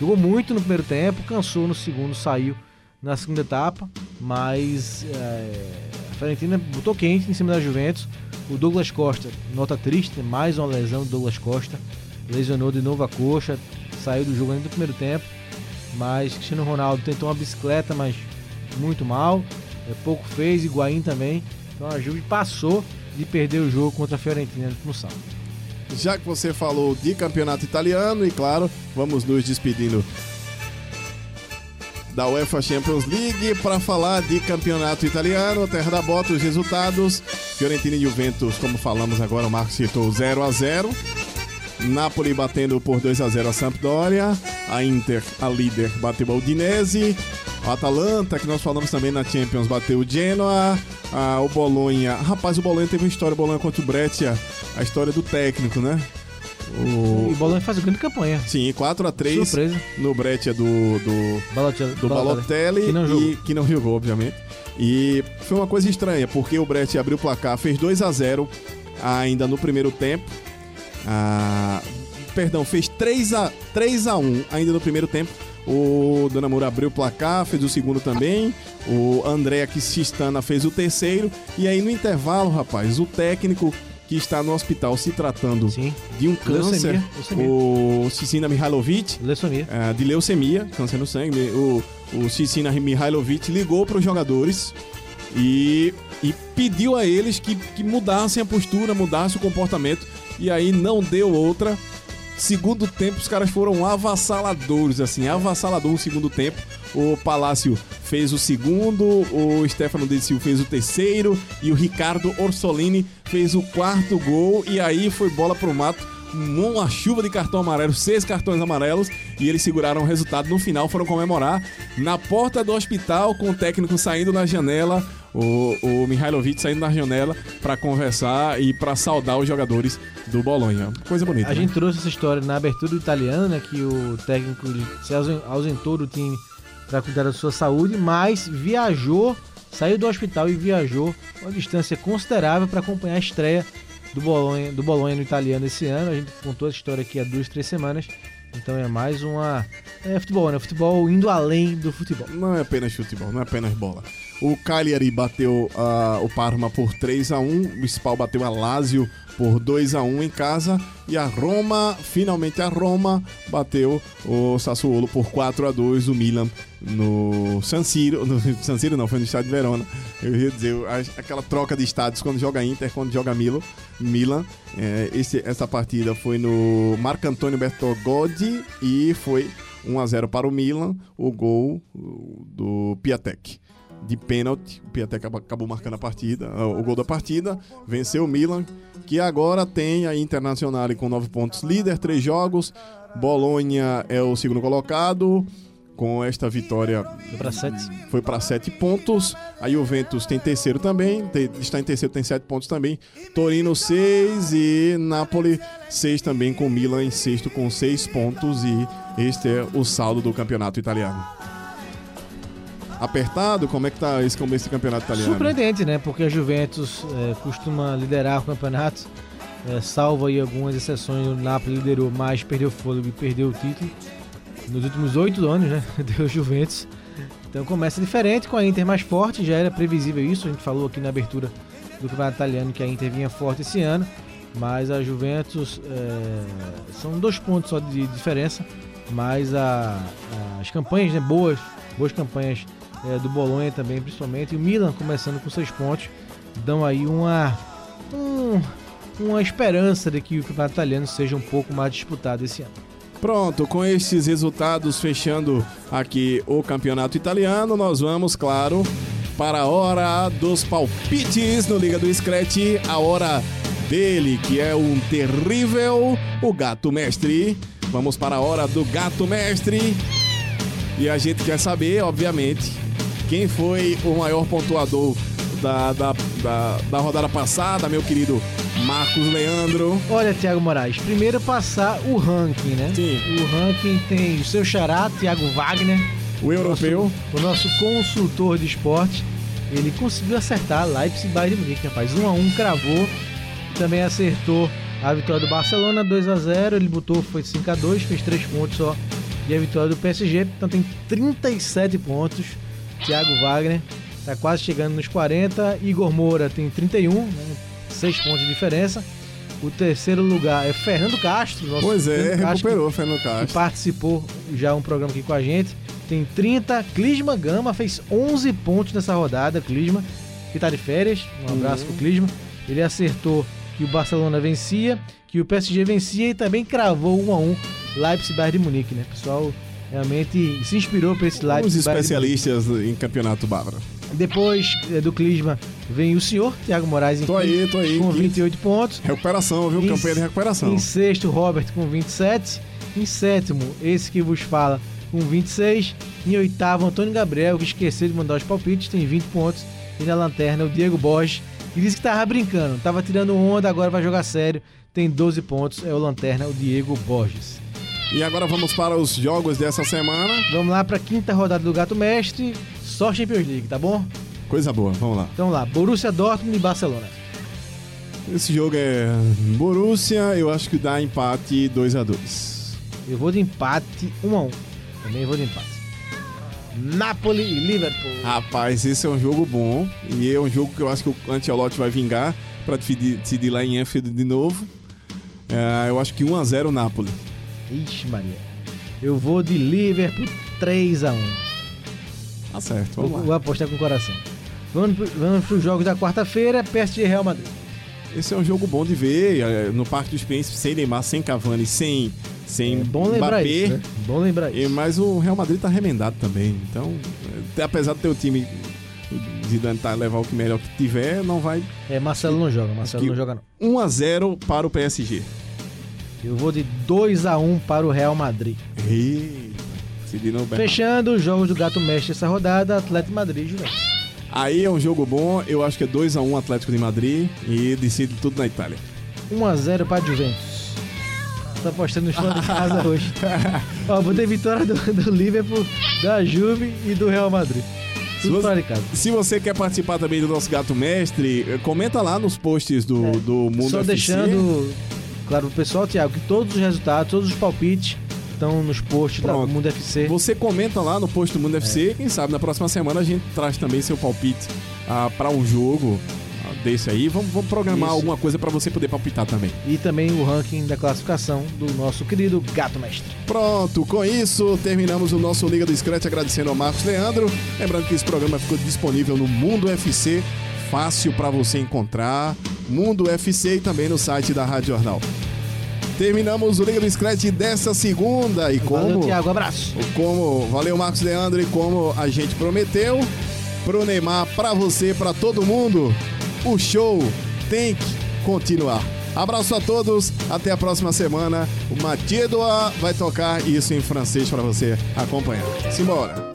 Jogou muito no primeiro tempo, cansou no segundo, saiu na segunda etapa, mas é, a Fiorentina botou quente em cima da Juventus. O Douglas Costa, nota triste, mais uma lesão do Douglas Costa. Lesionou de novo a coxa, saiu do jogo ainda no primeiro tempo. Mas Cristiano Ronaldo tentou uma bicicleta, mas muito mal. É, pouco fez, Higuaín também. Então a Juve passou de perder o jogo contra a Fiorentina no sábado. Já que você falou de campeonato italiano, e claro, vamos nos despedindo da UEFA Champions League para falar de campeonato italiano, terra da bota, os resultados. Fiorentina e Juventus, como falamos agora, o Marcos citou 0 a 0 Napoli batendo por 2 a 0 a Sampdoria. A Inter, a líder, bateu a Udinese. O Atalanta, que nós falamos também na Champions, bateu o Genoa. O Bolonha. Rapaz, o Bolonha teve uma história, o Bolonha contra o Brescia. A história do técnico, né? O, E o Bolonha faz uma grande campanha. sim, 4 a 3 Surpresa. no brete do, do, Balotelli, do Balotelli, Que não jogou. e que não jogou, obviamente. E foi uma coisa estranha, porque o Brett abriu o placar, fez 2 a 0 ainda no primeiro tempo. Ah, perdão, fez 3 a 3 a 1 ainda no primeiro tempo. O Dona Moura abriu o placar, fez o segundo também. O André Kistana fez o terceiro. E aí no intervalo, rapaz, o técnico que está no hospital se tratando Sim. de um câncer, Leucemia, leucemia. o Cicina Mihailovic, Leucemia. ah, de leucemia, câncer no sangue. O, o Cicina Mihailovic ligou para os jogadores e, e pediu a eles que, que mudassem a postura, mudassem o comportamento. E aí não deu outra. Segundo tempo, os caras foram avassaladores, assim, avassalador no segundo tempo. O Palácio fez o segundo, o Stefano De Silva fez o terceiro e o Ricardo Orsolini fez o quarto gol. E aí foi bola pro mato uma chuva de cartão amarelo, seis cartões amarelos, e eles seguraram o resultado. No final foram comemorar na porta do hospital, com o técnico saindo na janela, o, o Mihailovic saindo na janela para conversar e para saudar os jogadores do Bolonha. Coisa bonita. A né? gente trouxe essa história na abertura do italiano, né, que o técnico se ausen- ausentou do time para cuidar da sua saúde, mas viajou, saiu do hospital e viajou uma distância considerável para acompanhar a estreia do Bolonha, do Bolonha no italiano esse ano. A gente contou essa história aqui há duas, três semanas. Então é mais uma. É futebol, né? Futebol indo além do futebol. Não é apenas futebol, não é apenas bola. O Cagliari bateu ah, o Parma por 3 a 1 o Spal bateu a Lazio por 2 a 1 em casa e a Roma, finalmente a Roma, bateu o Sassuolo por 4 a 2 o Milan no San Siro, no *laughs* San Siro não, foi no estádio de Verona. Eu ia dizer, aquela troca de estádios quando joga Inter, quando joga Milo, Milan. É, esse- essa partida foi no Marco Antônio Bertogodi e foi 1 a 0 para o Milan, o gol uh, do Piatek. De pênalti, o Piatek acabou marcando a partida, o gol da partida, venceu o Milan, que agora tem a Internacional com 9 pontos, líder, 3 jogos. Bolonha é o segundo colocado, com esta vitória Foi pra sete. foi para 7 pontos. A Juventus tem terceiro também, está em terceiro, tem 7 pontos também. Torino 6 e Napoli 6 também, com Milan em sexto com 6 pontos. E este é o saldo do campeonato italiano. Apertado? Como é que tá esse começo de campeonato italiano? Surpreendente, né? Porque a Juventus é, costuma liderar o campeonato, é, salvo aí algumas exceções. O Napoli liderou, mas perdeu fôlego e perdeu o título. Nos últimos oito anos, né? *laughs* Deu Juventus. Então começa diferente com a Inter mais forte, já era previsível isso. A gente falou aqui na abertura do campeonato italiano que a Inter vinha forte esse ano, mas a Juventus é, são dois pontos só de diferença. Mas a- as campanhas, né? Boas, boas campanhas é, do Bolonha também, principalmente. E o Milan começando com seis pontos, dão aí uma, um- uma esperança de que o campeonato italiano seja um pouco mais disputado esse ano. Pronto, com estes resultados fechando aqui o campeonato italiano, nós vamos, claro, para a hora dos palpites no Liga do Scratch, a hora dele, que é um terrível, o Gato Mestre. Vamos para a hora do Gato Mestre. E a gente quer saber, obviamente, quem foi o maior pontuador da, da, da, da rodada passada, meu querido Marcos Leandro. Olha, Thiago Moraes, primeiro passar o ranking, né? Sim. O ranking tem o seu xará, Thiago Wagner, O europeu. o nosso consultor de esporte. Ele conseguiu acertar Leipzig e Bayern de Munique, rapaz. 1 a 1 cravou. Também acertou a vitória do Barcelona 2 a 0 Ele botou, foi 5 a 2 fez 3 pontos só. E a vitória do PSG, então tem 37 pontos. Thiago Wagner tá quase chegando nos 40. Igor Moura tem 31, né? 6 pontos de diferença. O terceiro lugar é Fernando Castro. Nosso Pois é, Fernando Castro, recuperou Fernando que Castro. participou já um programa aqui com a gente. Tem 30. Clisma Gama fez 11 pontos nessa rodada. Clisma, que tá de férias. Um abraço pro Clisma. Ele acertou que o Barcelona vencia, que o PSG vencia e também cravou 1 a 1 Leipzig Bayern de Munique, né? O pessoal realmente se inspirou para esse Os Leipzig Bayern de especialistas em campeonato bávaro. Depois eh, do Clisma vem o senhor, Thiago Moraes, em Tô aí, tô aí. com Quinto. 28 pontos. Recuperação, viu? Em- Campanha de recuperação. Em sexto, Robert com 27. Em sétimo, esse que vos fala com 26. Em oitavo, Antônio Gabriel, que esqueceu de mandar os palpites, tem 20 pontos. E na lanterna, o Diego Borges e disse que tava brincando, tava tirando onda, agora vai jogar sério. Tem 12 pontos, é o Lanterna, o Diego Borges. E agora vamos para os jogos dessa semana. Vamos lá pra quinta rodada do Gato Mestre, só Champions League, tá bom? Coisa boa, vamos lá. Então lá, Borussia Dortmund e Barcelona. Esse jogo é Borussia, eu acho que dá empate 2 a 2 Eu vou de empate 1 a 1 Também vou de empate. Napoli e Liverpool. Rapaz, esse é um jogo bom e é um jogo que eu acho que o Ancelotti vai vingar para decidir, decidir lá em Anfield de novo. É, eu acho que 1 a 0 Napoli. Ixi, Maria. Eu vou de Liverpool 3 a 1 Tá certo, Vou, vamos vou lá. apostar com o coração. Vamos, pro- vamos pros jogos da quarta-feira, PSG e Real Madrid. Esse é um jogo bom de ver é, no Parque dos Príncipes, sem Neymar, sem Cavani, sem sem É bom lembrar Mbappé. isso, né? Bom lembrar isso. mas o Real Madrid tá remendado também. Então, é, apesar de ter o time de tentar levar o que melhor que tiver, não vai É, Marcelo não joga, Marcelo não joga não. 1 a 0 para o PSG. Eu vou de 2 a 1 para o Real Madrid. Bernardo. Fechando os jogos do Gato Mestre essa rodada, Atlético Madrid e Juventus. Aí é um jogo bom, eu acho que é 2 a 1 Atlético de Madrid e decide tudo na Itália. 1 a 0 para Juventus. Tô apostando nos fãs de casa *laughs* hoje. Ó, vou ter vitória do, do Liverpool, da Juve e do Real Madrid. Se você- fora. Se você quer participar também do nosso Gato Mestre, eh, comenta lá nos posts do, do Mundo É, Só FC. deixando claro pro pessoal, Thiago, que todos os resultados, todos os palpites estão nos posts Pronto. Mundo FC. Você comenta lá no post do Mundo É. FC, quem sabe na próxima semana a gente traz também seu palpite ah, para um jogo ah, desse aí. Vamos, vamos programar Isso. alguma coisa para você poder palpitar também. E também o ranking da classificação do nosso querido Gato Mestre. Pronto, com isso terminamos o nosso Liga do Scratch agradecendo ao Marcos Leandro. Lembrando que esse programa ficou disponível no Mundo UFC, fácil para você encontrar, Mundo UFC e também no site da Rádio Jornal. Terminamos o Liga do Scratch dessa segunda e Valeu, como Thiago. Abraço. como valeu Marcos Leandro e como a gente prometeu pro Neymar, pra você, pra todo mundo, o show tem que continuar. Abraço a todos, até a próxima semana. O Mathieu Doa vai tocar isso em francês pra você acompanhar. Simbora.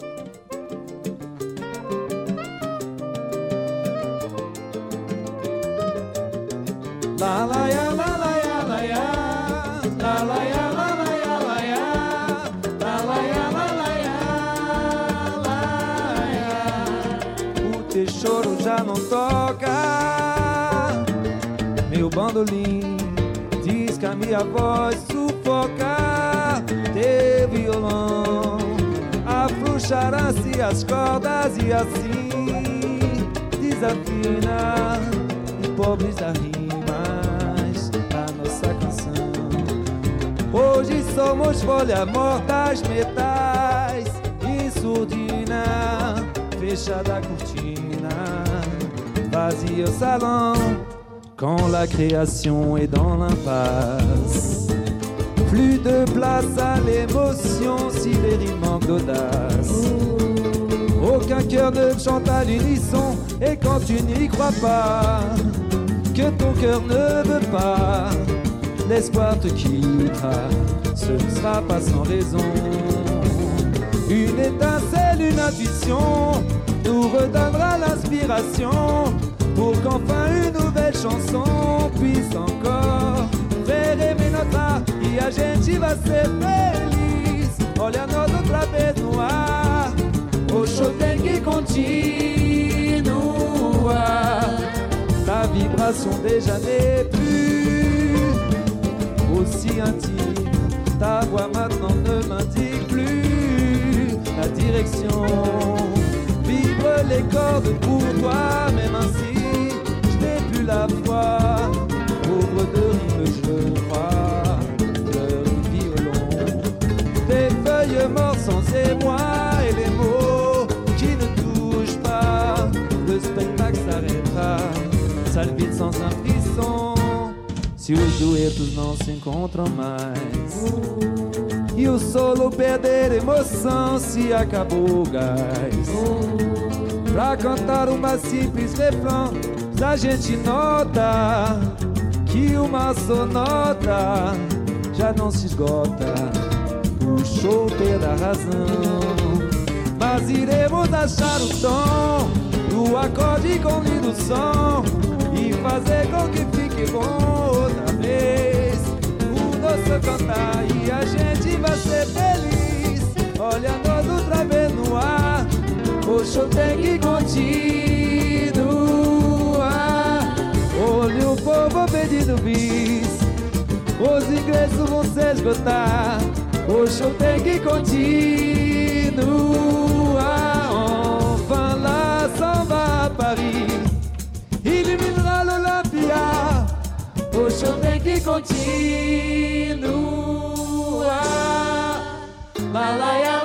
Bandolim diz que a minha voz sufoca Teu violão. Afrouxarão-se as cordas e assim desafina pobres da rimas a nossa canção. Hoje somos folha mortas, metais em surdina, fechada a cortina, vazio o salão, quand la création est dans l'impasse. Plus de place à l'émotion si les d'audace. Aucun cœur ne chante à l'unisson Et quand tu n'y crois pas Que ton cœur ne veut pas L'espoir te quittera Ce ne sera pas sans raison Une étincelle, une intuition Nous redonnera l'inspiration Pour qu'enfin une chanson Puisse encore notre art E a gente vai ser feliz Olha nós outra vez no ar o show tem que continuar. Ta vibration déjà n'est plus aussi intime. Ta voix maintenant ne m'indique plus la direction. Vibre les cordes pour toi, même ainsi, la foi. Pauvre de rime, je crois, pleure violon. Des feuilles mortes sans émoi et les mots qui ne touchent pas. Le spectacle s'arrêtera, salle vide sans un frisson. Se os duetos não se encontram mais E o solo perder emoção se acabou o gás Pra cantar uma simples refrão A gente nota que uma sonota já não se esgota show terá razão Mas iremos achar o tom Do acorde com lindo som fazer com que fique bom outra vez. O nosso cantar e a gente vai ser feliz. Olha nós outra vez no ar. O show tem que continuar o povo pedindo bis Os ingressos vão se esgotar. O show tem que continuar. On lá samba s'en Paris iluminará vivra l'Olympia O show tem que continuar. Malaya